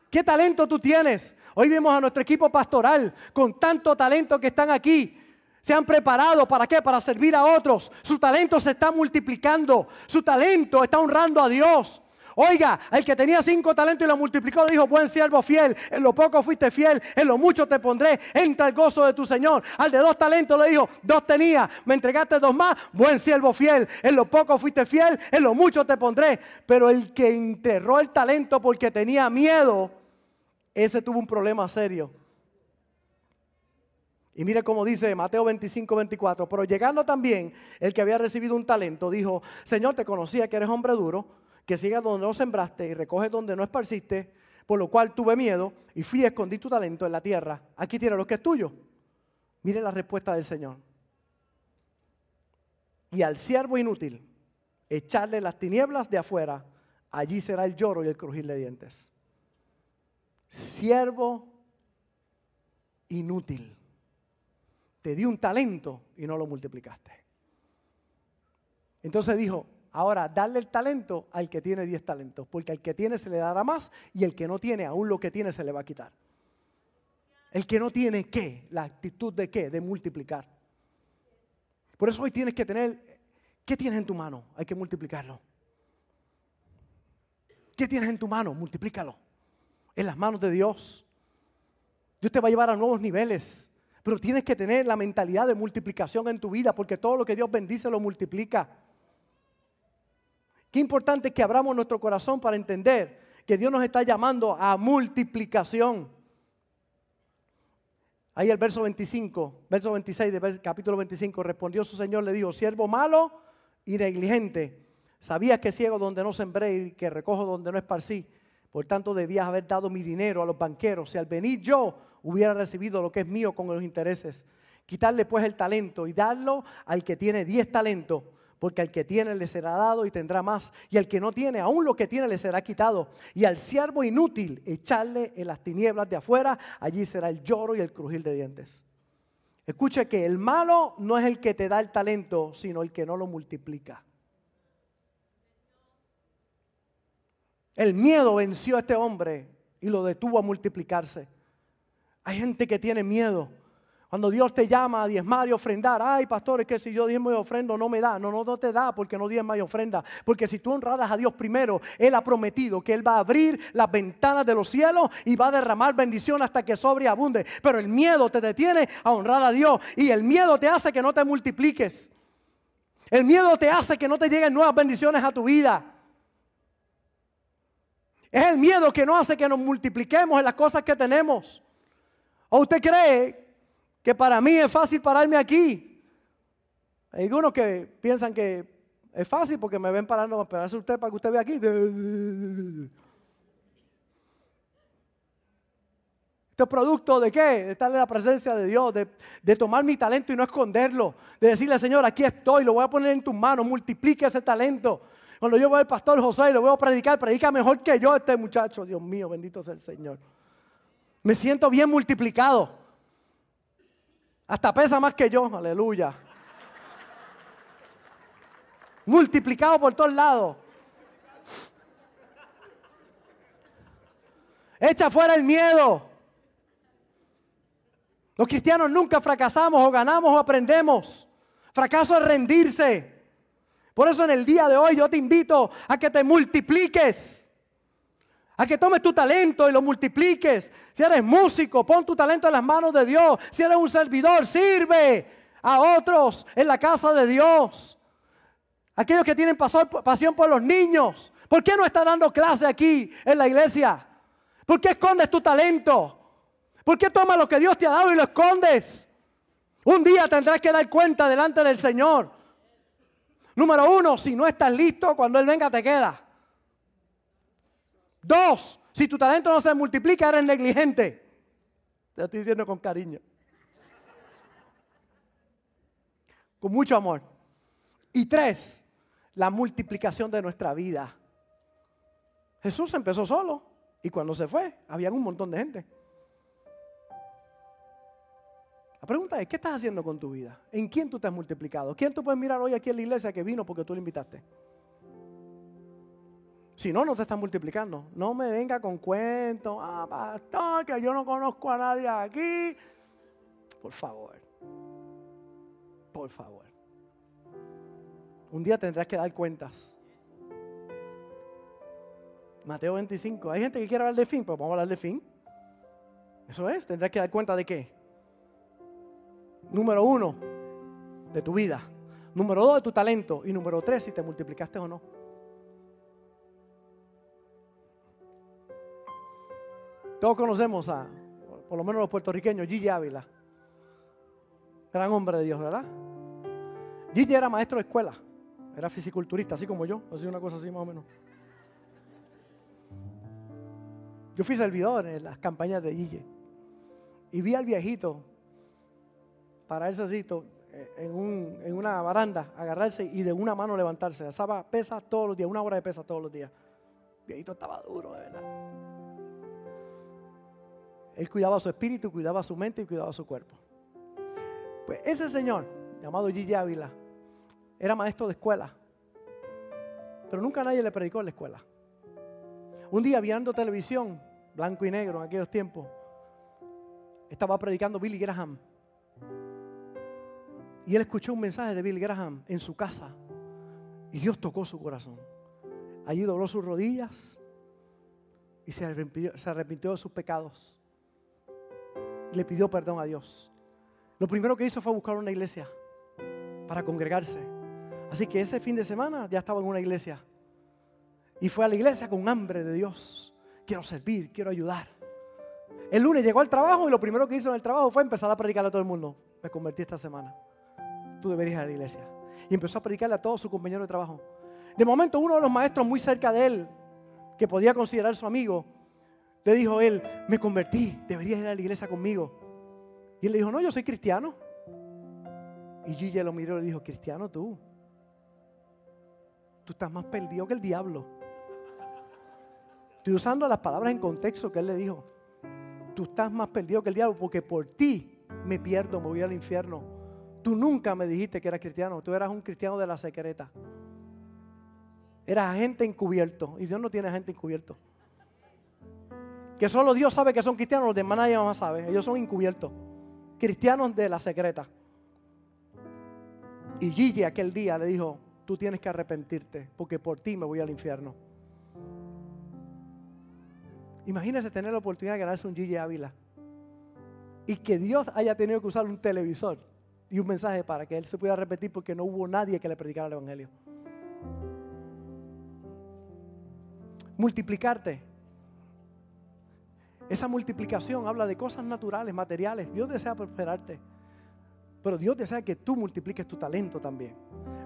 ¿Qué talento tú tienes? Hoy vemos a nuestro equipo pastoral con tanto talento que están aquí se han preparado para qué? Para servir a otros. Su talento se está multiplicando. Su talento está honrando a Dios. Oiga, el que tenía cinco talentos y lo multiplicó, dijo, buen siervo fiel, en lo poco fuiste fiel, en lo mucho te pondré, entra el gozo de tu Señor. Al de dos talentos le dijo, dos tenía, me entregaste dos más, buen siervo fiel, en lo poco fuiste fiel, en lo mucho te pondré. Pero el que enterró el talento porque tenía miedo, ese tuvo un problema serio. Y mire cómo dice Mateo 25, 24. Pero llegando también el que había recibido un talento, dijo, Señor, te conocía que eres hombre duro, que sigas donde no sembraste y recoges donde no esparciste, por lo cual tuve miedo y fui a escondí tu talento en la tierra. Aquí tiene lo que es tuyo. Mire la respuesta del Señor. Y al siervo inútil, echarle las tinieblas de afuera, allí será el lloro y el crujir de dientes. Siervo inútil te di un talento y no lo multiplicaste. Entonces dijo, ahora dale el talento al que tiene 10 talentos, porque al que tiene se le dará más y el que no tiene, aún lo que tiene se le va a quitar. El que no tiene qué, la actitud de qué, de multiplicar. Por eso hoy tienes que tener, ¿qué tienes en tu mano? Hay que multiplicarlo. ¿Qué tienes en tu mano? Multiplícalo. En las manos de Dios. Dios te va a llevar a nuevos niveles. Pero tienes que tener la mentalidad de multiplicación en tu vida porque todo lo que Dios bendice lo multiplica. Qué importante que abramos nuestro corazón para entender que Dios nos está llamando a multiplicación. Ahí el verso 25, verso 26 del capítulo 25, respondió su Señor, le dijo, siervo malo y negligente, sabías que ciego donde no sembré y que recojo donde no esparcí, por tanto debías haber dado mi dinero a los banqueros y al venir yo hubiera recibido lo que es mío con los intereses. Quitarle pues el talento y darlo al que tiene diez talentos, porque al que tiene le será dado y tendrá más, y al que no tiene, aún lo que tiene le será quitado. Y al siervo inútil echarle en las tinieblas de afuera, allí será el lloro y el crujir de dientes. Escuche que el malo no es el que te da el talento, sino el que no lo multiplica. El miedo venció a este hombre y lo detuvo a multiplicarse. Hay gente que tiene miedo. Cuando Dios te llama a diezmar y ofrendar, ay pastor, es que si yo diezmo y ofrendo no me da. No, no, no te da porque no diezma y ofrenda. Porque si tú honraras a Dios primero, Él ha prometido que Él va a abrir las ventanas de los cielos y va a derramar bendición hasta que sobre abunde. Pero el miedo te detiene a honrar a Dios y el miedo te hace que no te multipliques. El miedo te hace que no te lleguen nuevas bendiciones a tu vida. Es el miedo que no hace que nos multipliquemos en las cosas que tenemos. ¿O usted cree que para mí es fácil pararme aquí? Hay algunos que piensan que es fácil porque me ven parando, esperarse usted para que usted vea aquí. Esto es producto de qué? De estar en la presencia de Dios, de, de, tomar mi talento y no esconderlo. De decirle, Señor, aquí estoy, lo voy a poner en tus manos, multiplique ese talento. Cuando yo voy al pastor José y lo voy a predicar, predica mejor que yo este muchacho. Dios mío, bendito sea el Señor. Me siento bien multiplicado. Hasta pesa más que yo, aleluya. Multiplicado por todos lados. Echa fuera el miedo. Los cristianos nunca fracasamos o ganamos o aprendemos. Fracaso es rendirse. Por eso en el día de hoy yo te invito a que te multipliques. A que tomes tu talento y lo multipliques. Si eres músico, pon tu talento en las manos de Dios. Si eres un servidor, sirve a otros en la casa de Dios. Aquellos que tienen pasión por los niños. ¿Por qué no estás dando clase aquí en la iglesia? ¿Por qué escondes tu talento? ¿Por qué tomas lo que Dios te ha dado y lo escondes? Un día tendrás que dar cuenta delante del Señor. Número uno, si no estás listo, cuando Él venga te queda. Dos, si tu talento no se multiplica, eres negligente. Te lo estoy diciendo con cariño. Con mucho amor. Y tres, la multiplicación de nuestra vida. Jesús empezó solo y cuando se fue, había un montón de gente. La pregunta es, ¿qué estás haciendo con tu vida? ¿En quién tú te has multiplicado? ¿Quién tú puedes mirar hoy aquí en la iglesia que vino porque tú le invitaste? Si no, no te estás multiplicando. No me venga con cuentos, ah, pastor, que yo no conozco a nadie aquí. Por favor. Por favor. Un día tendrás que dar cuentas. Mateo 25. Hay gente que quiere hablar de fin, pues vamos a hablar de fin. Eso es, tendrás que dar cuenta de qué número uno, de tu vida. Número dos, de tu talento. Y número tres, si te multiplicaste o no. Todos conocemos a, por lo menos los puertorriqueños, Gigi Ávila. Gran hombre de Dios, ¿verdad? Gigi era maestro de escuela. Era fisiculturista, así como yo. Así una cosa así más o menos. Yo fui servidor en las campañas de Gigi. Y vi al viejito pararse así en, en, una baranda, agarrarse y de una mano levantarse. Alzaba pesas todos los días, una hora de pesas todos los días. El viejito estaba duro, de verdad. Él cuidaba su espíritu, cuidaba su mente y cuidaba su cuerpo. Pues ese señor, llamado Gigi Ávila, era maestro de escuela. Pero nunca nadie le predicó en la escuela. Un día viendo televisión, blanco y negro en aquellos tiempos, estaba predicando Billy Graham. Y él escuchó un mensaje de Bill Graham en su casa. Y Dios tocó su corazón. Allí dobló sus rodillas y se arrepintió, de sus pecados. Le pidió perdón a Dios. Lo primero que hizo fue buscar una iglesia para congregarse. Así que ese fin de semana ya estaba en una iglesia. Y fue a la iglesia con hambre de Dios. Quiero servir, quiero ayudar. El lunes llegó al trabajo y lo primero que hizo en el trabajo fue empezar a predicarle a todo el mundo. Me convertí esta semana tú deberías ir a la iglesia. Y empezó a predicarle a todos sus compañeros de trabajo. De momento uno de los maestros muy cerca de él, que podía considerar su amigo, le dijo él, me convertí, deberías ir a la iglesia conmigo. Y él le dijo, no, yo soy cristiano. Y Gigi lo miró y le dijo, cristiano tú. Tú estás más perdido que el diablo. Estoy usando las palabras en contexto que él le dijo. Tú estás más perdido que el diablo porque por ti me pierdo, me voy al infierno. Tú nunca me dijiste que eras cristiano, tú eras un cristiano de la secreta. Eras agente encubierto y Dios no tiene agente encubierto. Que solo Dios sabe que son cristianos, los demás nadie más sabe. Ellos son encubiertos. Cristianos de la secreta. Y Gigi aquel día le dijo, tú tienes que arrepentirte porque por ti me voy al infierno. Imagínese tener la oportunidad de ganarse un Gigi Ávila. Y que Dios haya tenido que usar un televisor y un mensaje para que él se pudiera repetir porque no hubo nadie que le predicara el Evangelio. Multiplicarte. Esa multiplicación habla de cosas naturales, materiales. Dios desea prosperarte. Pero Dios desea que tú multipliques tu talento también.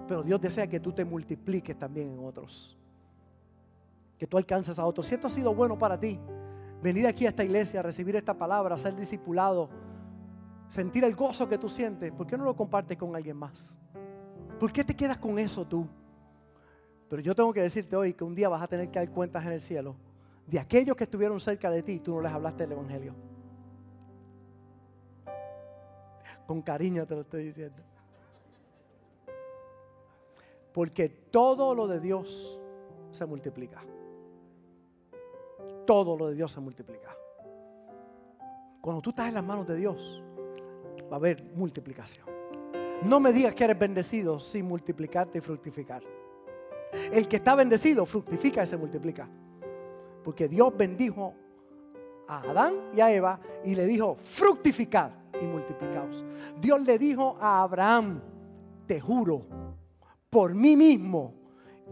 Pero Dios desea que tú te multipliques también en otros. Que tú alcances a otros. Si esto ha sido bueno para ti, venir aquí a esta iglesia, recibir esta palabra, ser discipulado, sentir el gozo que tú sientes, ¿por qué no lo compartes con alguien más? ¿Por qué te quedas con eso tú? Pero yo tengo que decirte hoy que un día vas a tener que dar cuentas en el cielo de aquellos que estuvieron cerca de ti tú no les hablaste del Evangelio. Con cariño te lo estoy diciendo. Porque todo lo de Dios se multiplica. Todo lo de Dios se multiplica. Cuando tú estás en las manos de Dios, va a haber multiplicación. No me digas que eres bendecido sin multiplicarte y fructificar. El que está bendecido fructifica y se multiplica. Porque Dios bendijo a Adán y a Eva y le dijo, fructificad y multiplicaos. Dios le dijo a Abraham, te juro por mí mismo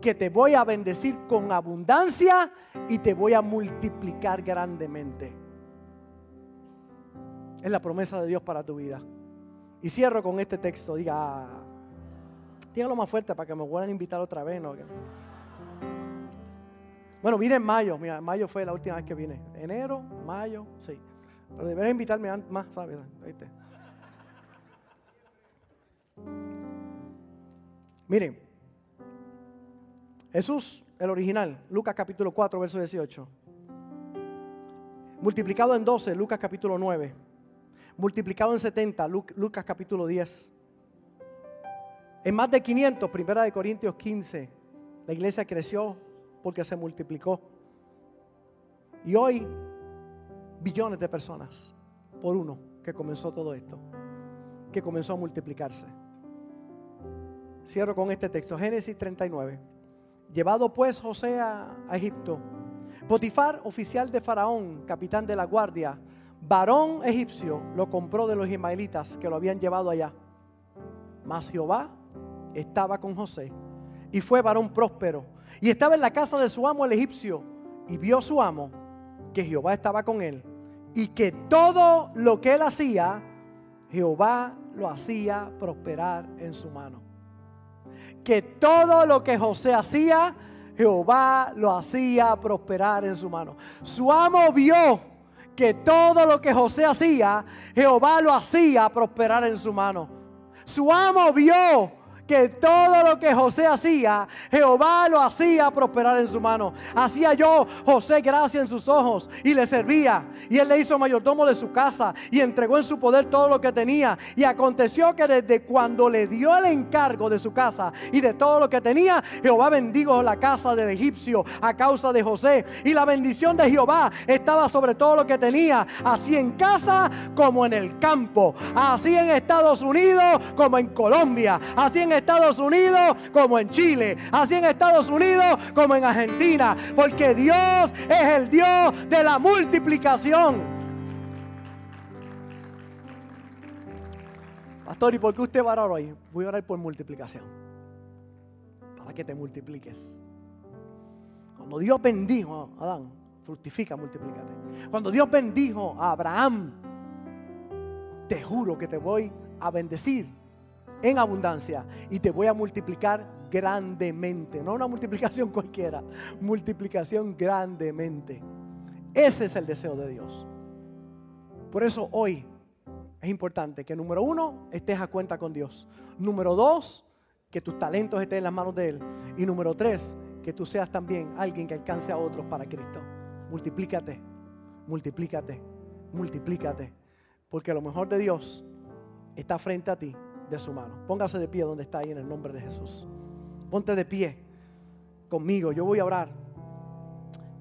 que te voy a bendecir con abundancia y te voy a multiplicar grandemente. Es la promesa de Dios para tu vida. Y cierro con este texto. Diga, dígalo más fuerte para que me vuelvan a invitar otra vez. ¿no? Bueno, vine en mayo. Mira, mayo fue la última vez que vine. Enero, mayo, sí. Pero deberías invitarme más, ¿sabes? Miren, Jesús, el original, Lucas capítulo 4, verso 18. Multiplicado en 12, Lucas capítulo 9. Multiplicado en 70, Lucas capítulo 10. En más de 500, primera de Corintios 15, la iglesia creció porque se multiplicó. Y hoy, billones de personas por uno que comenzó todo esto, que comenzó a multiplicarse. Cierro con este texto, Génesis 39. Llevado pues José a, Egipto, Potifar, oficial de Faraón, capitán de la guardia, varón egipcio, lo compró de los ismaelitas que lo habían llevado allá. Mas Jehová estaba con José y fue varón próspero. Y estaba en la casa de su amo el egipcio y vio su amo que Jehová estaba con él y que todo lo que él hacía, Jehová lo hacía prosperar en su mano que todo lo que José hacía, Jehová lo hacía prosperar en su mano. Su amo vio que todo lo que José hacía, Jehová lo hacía prosperar en su mano. Su amo vio que todo lo que José hacía, Jehová lo hacía prosperar en su mano. Hacía yo José gracia en sus ojos y le servía. Y él le hizo mayordomo de su casa y entregó en su poder todo lo que tenía. Y aconteció que desde cuando le dio el encargo de su casa y de todo lo que tenía, Jehová bendijo la casa del egipcio a causa de José. Y la bendición de Jehová estaba sobre todo lo que tenía, así en casa como en el campo, así en Estados Unidos como en Colombia, así en Estados Unidos como en Chile, así en Estados Unidos como en Argentina, porque Dios es el Dios de la multiplicación. Pastor, ¿y por qué usted va a orar hoy? Voy a orar por multiplicación. Para que te multipliques. Cuando Dios bendijo a Adán, fructifica, multiplícate. Cuando Dios bendijo a Abraham, te juro que te voy a bendecir en abundancia y te voy a multiplicar grandemente. No una multiplicación <laughs> cualquiera, multiplicación grandemente. Ese es el deseo de Dios. Por eso hoy es importante que número uno, estés a cuenta con Dios. Número dos, que tus talentos estén en las manos de Él. Y número tres, que tú seas también alguien que alcance a otros para Cristo. Multiplícate, multiplícate, multiplícate. Porque lo mejor de Dios está frente a ti de su mano. Póngase de pie donde está ahí en el nombre de Jesús. Ponte de pie conmigo. Yo voy a orar.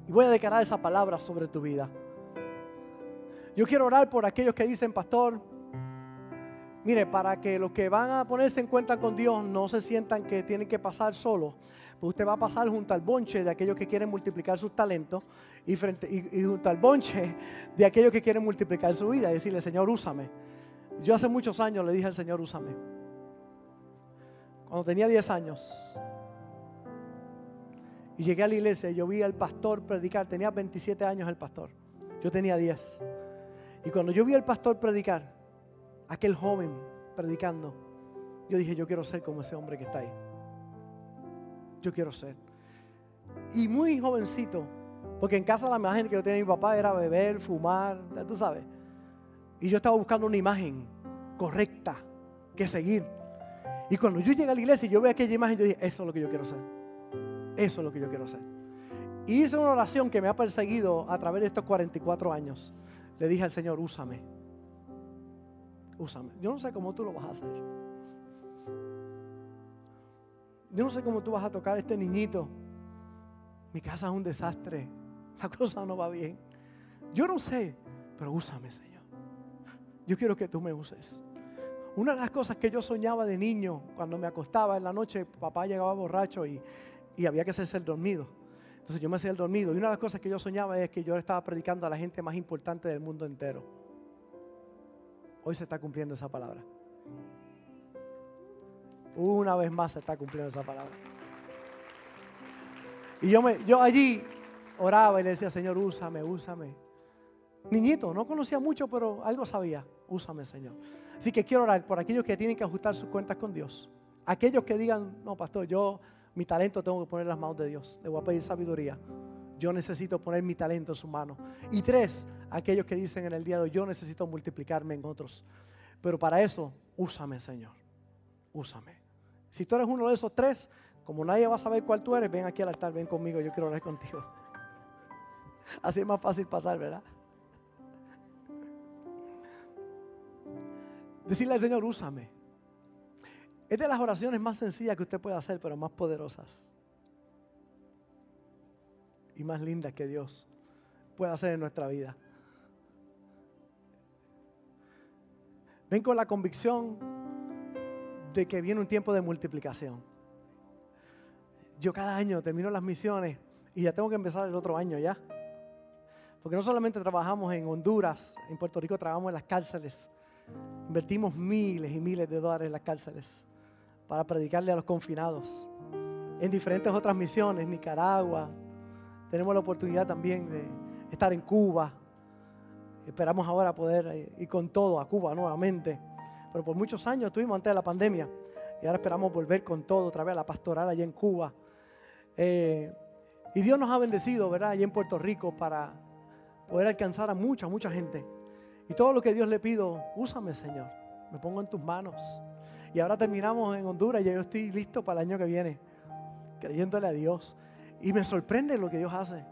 Y voy a declarar esa palabra sobre tu vida. Yo quiero orar por aquellos que dicen, pastor, mire, para que los que van a ponerse en cuenta con Dios no se sientan que tienen que pasar solos, pues usted va a pasar junto al bonche de aquellos que quieren multiplicar sus talentos y, frente, y junto al bonche de aquellos que quieren multiplicar su vida y decirle, Señor, úsame. Yo hace muchos años le dije al Señor, úsame. Cuando tenía 10 años. Y llegué a la iglesia y yo vi al pastor predicar. Tenía 27 años el pastor. Yo tenía 10. Y cuando yo vi al pastor predicar, aquel joven predicando, yo dije, yo quiero ser como ese hombre que está ahí. Yo quiero ser. Y muy jovencito, Porque en casa la imagen que yo tenía mi papá era beber, fumar, tú sabes. Y yo estaba buscando una imagen correcta que seguir. Y cuando yo llegué a la iglesia y yo veo aquella imagen, yo dije, eso es lo que yo quiero hacer. Eso es lo que yo quiero hacer. Y hice una oración que me ha perseguido a través de estos 44 años. Le dije al Señor, úsame. Úsame. Yo no sé cómo tú lo vas a hacer. Yo no sé cómo tú vas a tocar a este niñito. Mi casa es un desastre. La cosa no va bien. Yo no sé, pero úsame, Señor. Yo quiero que tú me uses. Una de las cosas que yo soñaba de niño, cuando me acostaba en la noche, papá llegaba borracho y, había que hacerse el dormido. Entonces yo me hacía el dormido. Y una de las cosas que yo soñaba es que yo estaba predicando a la gente más importante del mundo entero. Hoy se está cumpliendo esa palabra. Una vez más se está cumpliendo esa palabra. Y yo, me, yo allí oraba y le decía, Señor, úsame, úsame. Niñito, no conocía mucho, pero algo sabía. Úsame, Señor. Así que quiero orar por aquellos que tienen que ajustar sus cuentas con Dios. Aquellos que digan, no, pastor, yo mi talento tengo que poner en las manos de Dios. Le voy a pedir sabiduría. Yo necesito poner mi talento en su mano. Y tres, aquellos que dicen en el día de hoy, yo necesito multiplicarme en otros. Pero para eso, úsame, Señor. Úsame. Si tú eres uno de esos tres, como nadie va a saber cuál tú eres, ven aquí al altar, ven conmigo, yo quiero orar contigo. <laughs> Así es más fácil pasar, ¿verdad? Decirle al Señor, úsame. Es de las oraciones más sencillas que usted puede hacer, pero más poderosas. Y más lindas que Dios puede hacer en nuestra vida. Ven con la convicción de que viene un tiempo de multiplicación. Yo cada año termino las misiones y ya tengo que empezar el otro año ya. Porque no solamente trabajamos en Honduras, en Puerto Rico trabajamos en las cárceles. Invertimos miles y miles de dólares en las cárceles para predicarle a los confinados. En diferentes otras misiones, Nicaragua. Tenemos la oportunidad también de estar en Cuba. Esperamos ahora poder eh, ir con todo a Cuba nuevamente. Pero por muchos años estuvimos antes de la pandemia y ahora esperamos volver con todo otra vez a la pastoral allá en Cuba. Eh, y Dios nos ha bendecido, ¿verdad? Allá en Puerto Rico para poder alcanzar a mucha, mucha gente. Y todo lo que Dios le pido, úsame, Señor. Me pongo en tus manos. Y ahora terminamos en Honduras y yo estoy listo para el año que viene, creyéndole a Dios. Y me sorprende lo que Dios hace.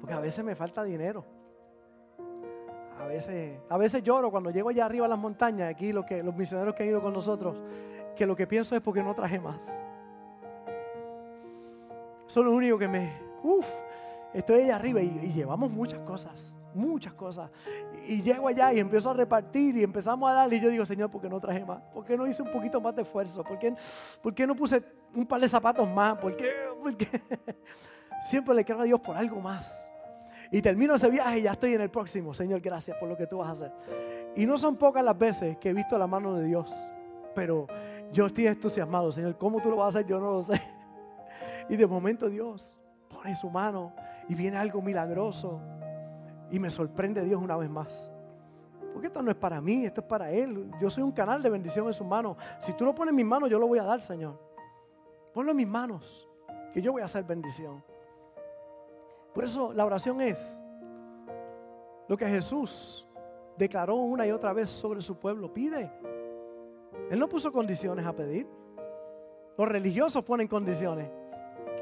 Porque a veces me falta dinero. A veces, a veces lloro cuando llego allá arriba a las montañas, aquí los misioneros que han ido con nosotros, que lo que pienso es porque no traje más. Eso es lo único que me... Uf, estoy allá arriba y llevamos muchas cosas muchas cosas. Y llego allá y empiezo a repartir y empezamos a darle. Y yo digo, Señor, ¿por qué no traje más? ¿Por qué no hice un poquito más de esfuerzo? ¿Por qué, no puse un par de zapatos más? ¿Por qué? <laughs> Siempre le creo a Dios por algo más. Y termino ese viaje y ya estoy en el próximo. Señor, gracias por lo que tú vas a hacer. Y no son pocas las veces que he visto la mano de Dios. Pero yo estoy entusiasmado, Señor. ¿Cómo tú lo vas a hacer? Yo no lo sé. <laughs> Y de momento Dios pone su mano y viene algo milagroso. Y me sorprende Dios una vez más. Porque esto no es para mí, esto es para Él. Yo soy un canal de bendición en sus manos. Si tú lo pones en mis manos, yo lo voy a dar, Señor. Ponlo en mis manos, que yo voy a hacer bendición. Por eso la oración es lo que Jesús declaró una y otra vez sobre su pueblo. Pide. Él no puso condiciones a pedir. Los religiosos ponen condiciones.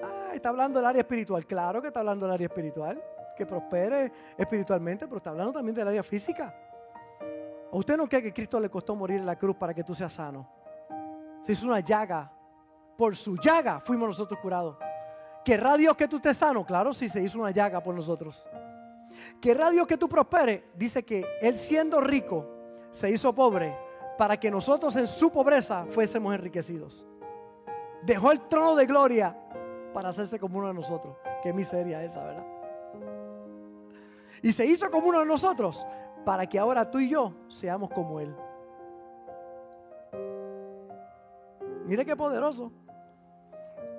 Ah, está hablando del área espiritual. Claro que está hablando del área espiritual que prospere espiritualmente, pero está hablando también del área física. ¿O usted no cree que Cristo le costó morir en la cruz para que tú seas sano? Se hizo una llaga. Por su llaga fuimos nosotros curados. ¿Querrá Dios que tú estés sano? Claro, si se hizo una llaga por nosotros. ¿Querrá Dios que tú prosperes? Dice que Él siendo rico se hizo pobre para que nosotros en su pobreza fuésemos enriquecidos. Dejó el trono de gloria para hacerse como uno de nosotros. Qué miseria esa, ¿verdad? Y se hizo como uno de nosotros para que ahora tú y yo seamos como Él. Mire qué poderoso.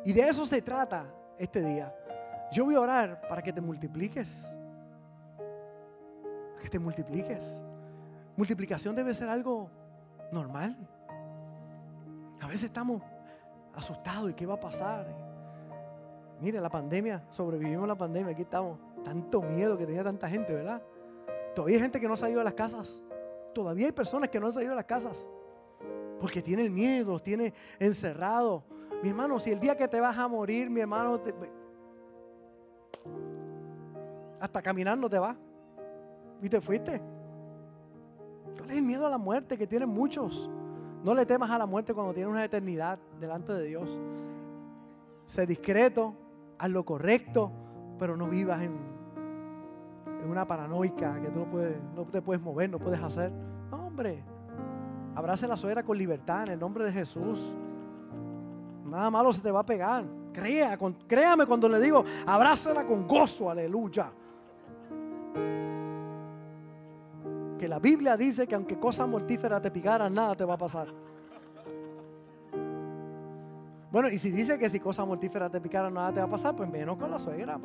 Y de eso se trata este día. Yo voy a orar para que te multipliques. Que te multipliques. Multiplicación debe ser algo normal. A veces estamos asustados y qué va a pasar. Mire, la pandemia, sobrevivimos la pandemia, aquí estamos. Tanto miedo que tenía tanta gente, ¿verdad? Todavía hay gente que no ha salido de las casas. Todavía hay personas que no han salido de las casas. Porque tiene el miedo, tiene encerrado. Mi hermano, si el día que te vas a morir, mi hermano, hasta caminando te vas. Y te fuiste. ¿Cuál es el miedo a la muerte que tienen muchos? No le temas a la muerte cuando tienes una eternidad delante de Dios. Sé discreto, haz lo correcto, pero no vivas en, en una paranoica que tú no, puedes, no te puedes mover, no puedes hacer. No, hombre. Abrace la suegra con libertad en el nombre de Jesús. Nada malo se te va a pegar. Crea, créame cuando le digo, abrázala con gozo, aleluya. Que la Biblia dice que aunque cosas mortíferas te picaran, nada te va a pasar. Bueno, y si dice que si cosas mortíferas te picaran, nada te va a pasar, pues menos con la suegra.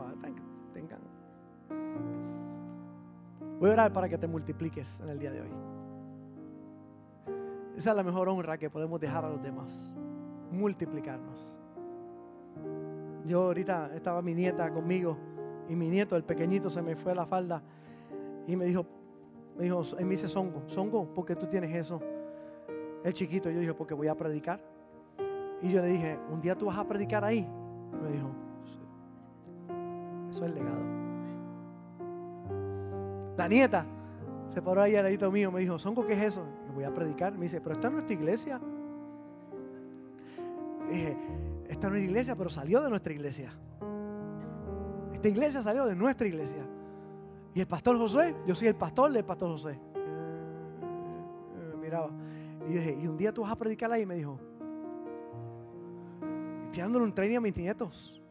Voy a orar para que te multipliques en el día de hoy. Esa es la mejor honra que podemos dejar a los demás. Multiplicarnos. Yo ahorita estaba mi nieta conmigo y mi nieto, el pequeñito, se me fue a la falda y me dijo, me dijo, me dice Songo, Songo, ¿por qué tú tienes eso? El chiquito, yo dije, porque voy a predicar. Y yo le dije, ¿un día tú vas a predicar ahí? Y me dijo, eso es legado. La nieta se paró ahí al ladito mío, me dijo, Songo, ¿qué es eso? Y voy a predicar. Me dice, pero esta no es tu iglesia. Dije, esta no es iglesia, pero salió de nuestra iglesia. Esta iglesia salió de nuestra iglesia. Y el pastor José, yo soy el pastor del pastor José. miraba. Y dije, y un día tú vas a predicar ahí. Me dijo, estoy dándole un training a mis nietos.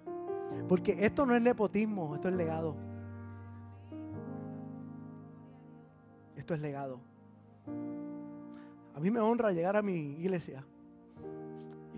Porque esto no es nepotismo, esto es legado. Es legado. A mí me honra llegar a mi iglesia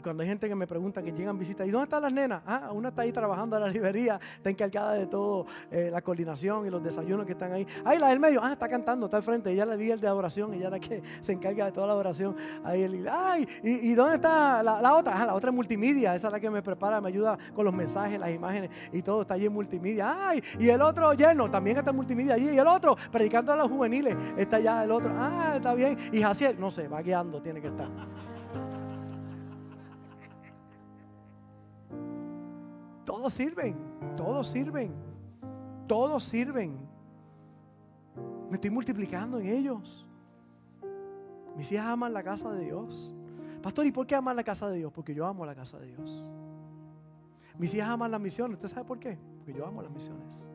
cuando hay gente que me pregunta que llegan visitas, ¿y dónde están las nenas? Ah, una está ahí trabajando en la <laughs> librería, está encargada de todo, eh, la coordinación y los desayunos que están ahí. Ahí la del medio, ah, está cantando, está al frente, ella es la líder de adoración, ella es la que <laughs> se encarga de toda la adoración. Ahí el, ay, ¿y, dónde está la, otra? Ah, la otra es multimedia, esa es la que me prepara, me ayuda con los mensajes, las imágenes y todo, está allí en multimedia. Ay, y el otro lleno, también está en multimedia allí, y el otro, predicando a los juveniles, está allá el otro, ah, está bien. Y Jaciel, no sé, va guiando, tiene que estar. Todos sirven, todos sirven, todos sirven. Me estoy multiplicando en ellos. Mis hijas aman la casa de Dios. Pastor, ¿y por qué aman la casa de Dios? Porque yo amo la casa de Dios. Mis hijas aman las misiones. ¿Usted sabe por qué? Porque yo amo las misiones.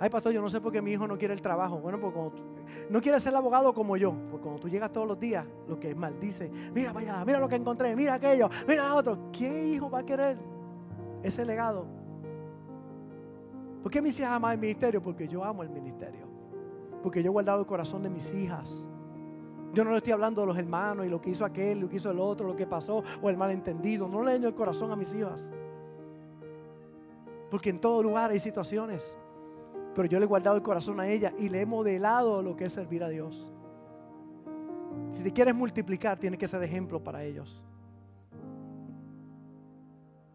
Ay, pastor, yo no sé por qué mi hijo no quiere el trabajo. Bueno, porque no quiere ser abogado como yo. Porque cuando tú llegas todos los días, lo que es maldice, mira vaya, mira lo que encontré, mira aquello, mira otro. ¿Qué hijo va a querer? Ese legado. ¿Por qué mis hijas aman el ministerio? Porque yo amo el ministerio. Porque yo he guardado el corazón de mis hijas. Yo no le estoy hablando de los hermanos y lo que hizo aquel, lo que hizo el otro, lo que pasó o el malentendido. No le daño el corazón a mis hijas. Porque en todo lugar hay situaciones. Pero yo le he guardado el corazón a ella y le he modelado lo que es servir a Dios. Si te quieres multiplicar, tienes que ser ejemplo para ellos.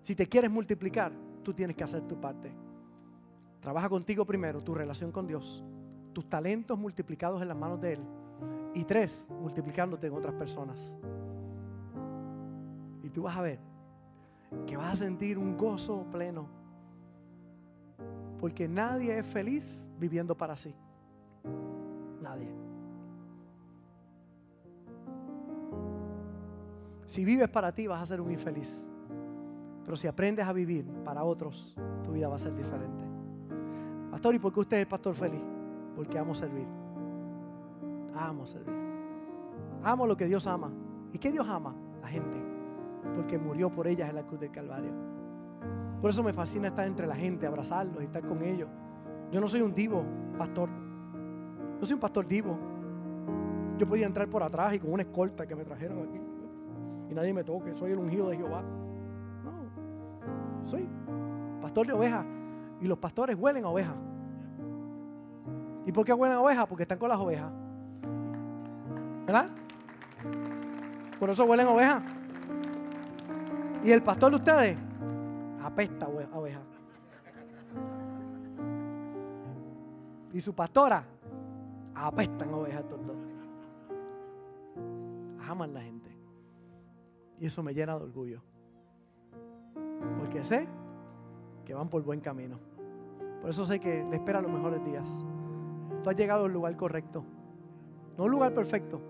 Si te quieres multiplicar, tú tienes que hacer tu parte. Trabaja contigo primero, tu relación con Dios, tus talentos multiplicados en las manos de Él. Y tres, multiplicándote en otras personas. Y tú vas a ver que vas a sentir un gozo pleno. Porque nadie es feliz viviendo para sí. Nadie. Si vives para ti vas a ser un infeliz. Pero si aprendes a vivir para otros, tu vida va a ser diferente. Pastor, ¿y por qué usted es pastor feliz? Porque amo servir. Amo servir. Amo lo que Dios ama. ¿Y qué Dios ama? La gente. Porque murió por ellas en la cruz del Calvario. Por eso me fascina estar entre la gente, abrazarlos y estar con ellos. Yo no soy un divo, pastor. Yo soy un pastor divo. Yo podía entrar por atrás y con una escolta que me trajeron aquí. Y nadie me toque. Soy el ungido de Jehová. Soy pastor de ovejas. Y los pastores huelen a ovejas. ¿Y por qué huelen a ovejas? Porque están con las ovejas. ¿Verdad? Por eso huelen a ovejas. Y el pastor de ustedes apesta oveja. Y su pastora, apestan ovejas estos dos. Aman la gente. Y eso me llena de orgullo. Porque sé que van por buen camino. Por eso sé que le espera los mejores días. Tú has llegado al lugar correcto. No un lugar perfecto,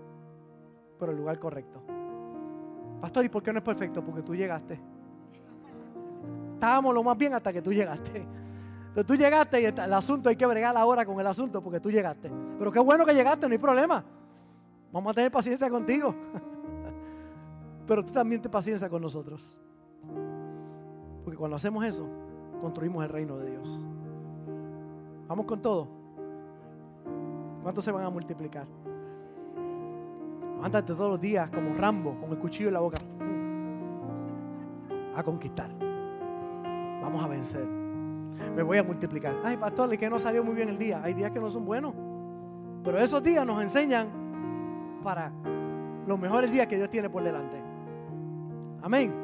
pero el lugar correcto. Pastor, ¿y por qué no es perfecto? Porque tú llegaste. Estábamos lo más bien hasta que tú llegaste. Entonces tú llegaste y el asunto hay que bregar ahora con el asunto porque tú llegaste. Pero qué bueno que llegaste, no hay problema. Vamos a tener paciencia contigo. <laughs> Pero tú también ten paciencia con nosotros. Porque cuando hacemos eso, construimos el reino de Dios. Vamos con todo. ¿Cuántos se van a multiplicar? Levántate todos los días como Rambo, con el cuchillo en la boca. A conquistar. Vamos a vencer. Me voy a multiplicar. Ay, pastor, es que no salió muy bien el día. Hay días que no son buenos. Pero esos días nos enseñan para los mejores días que Dios tiene por delante. Amén.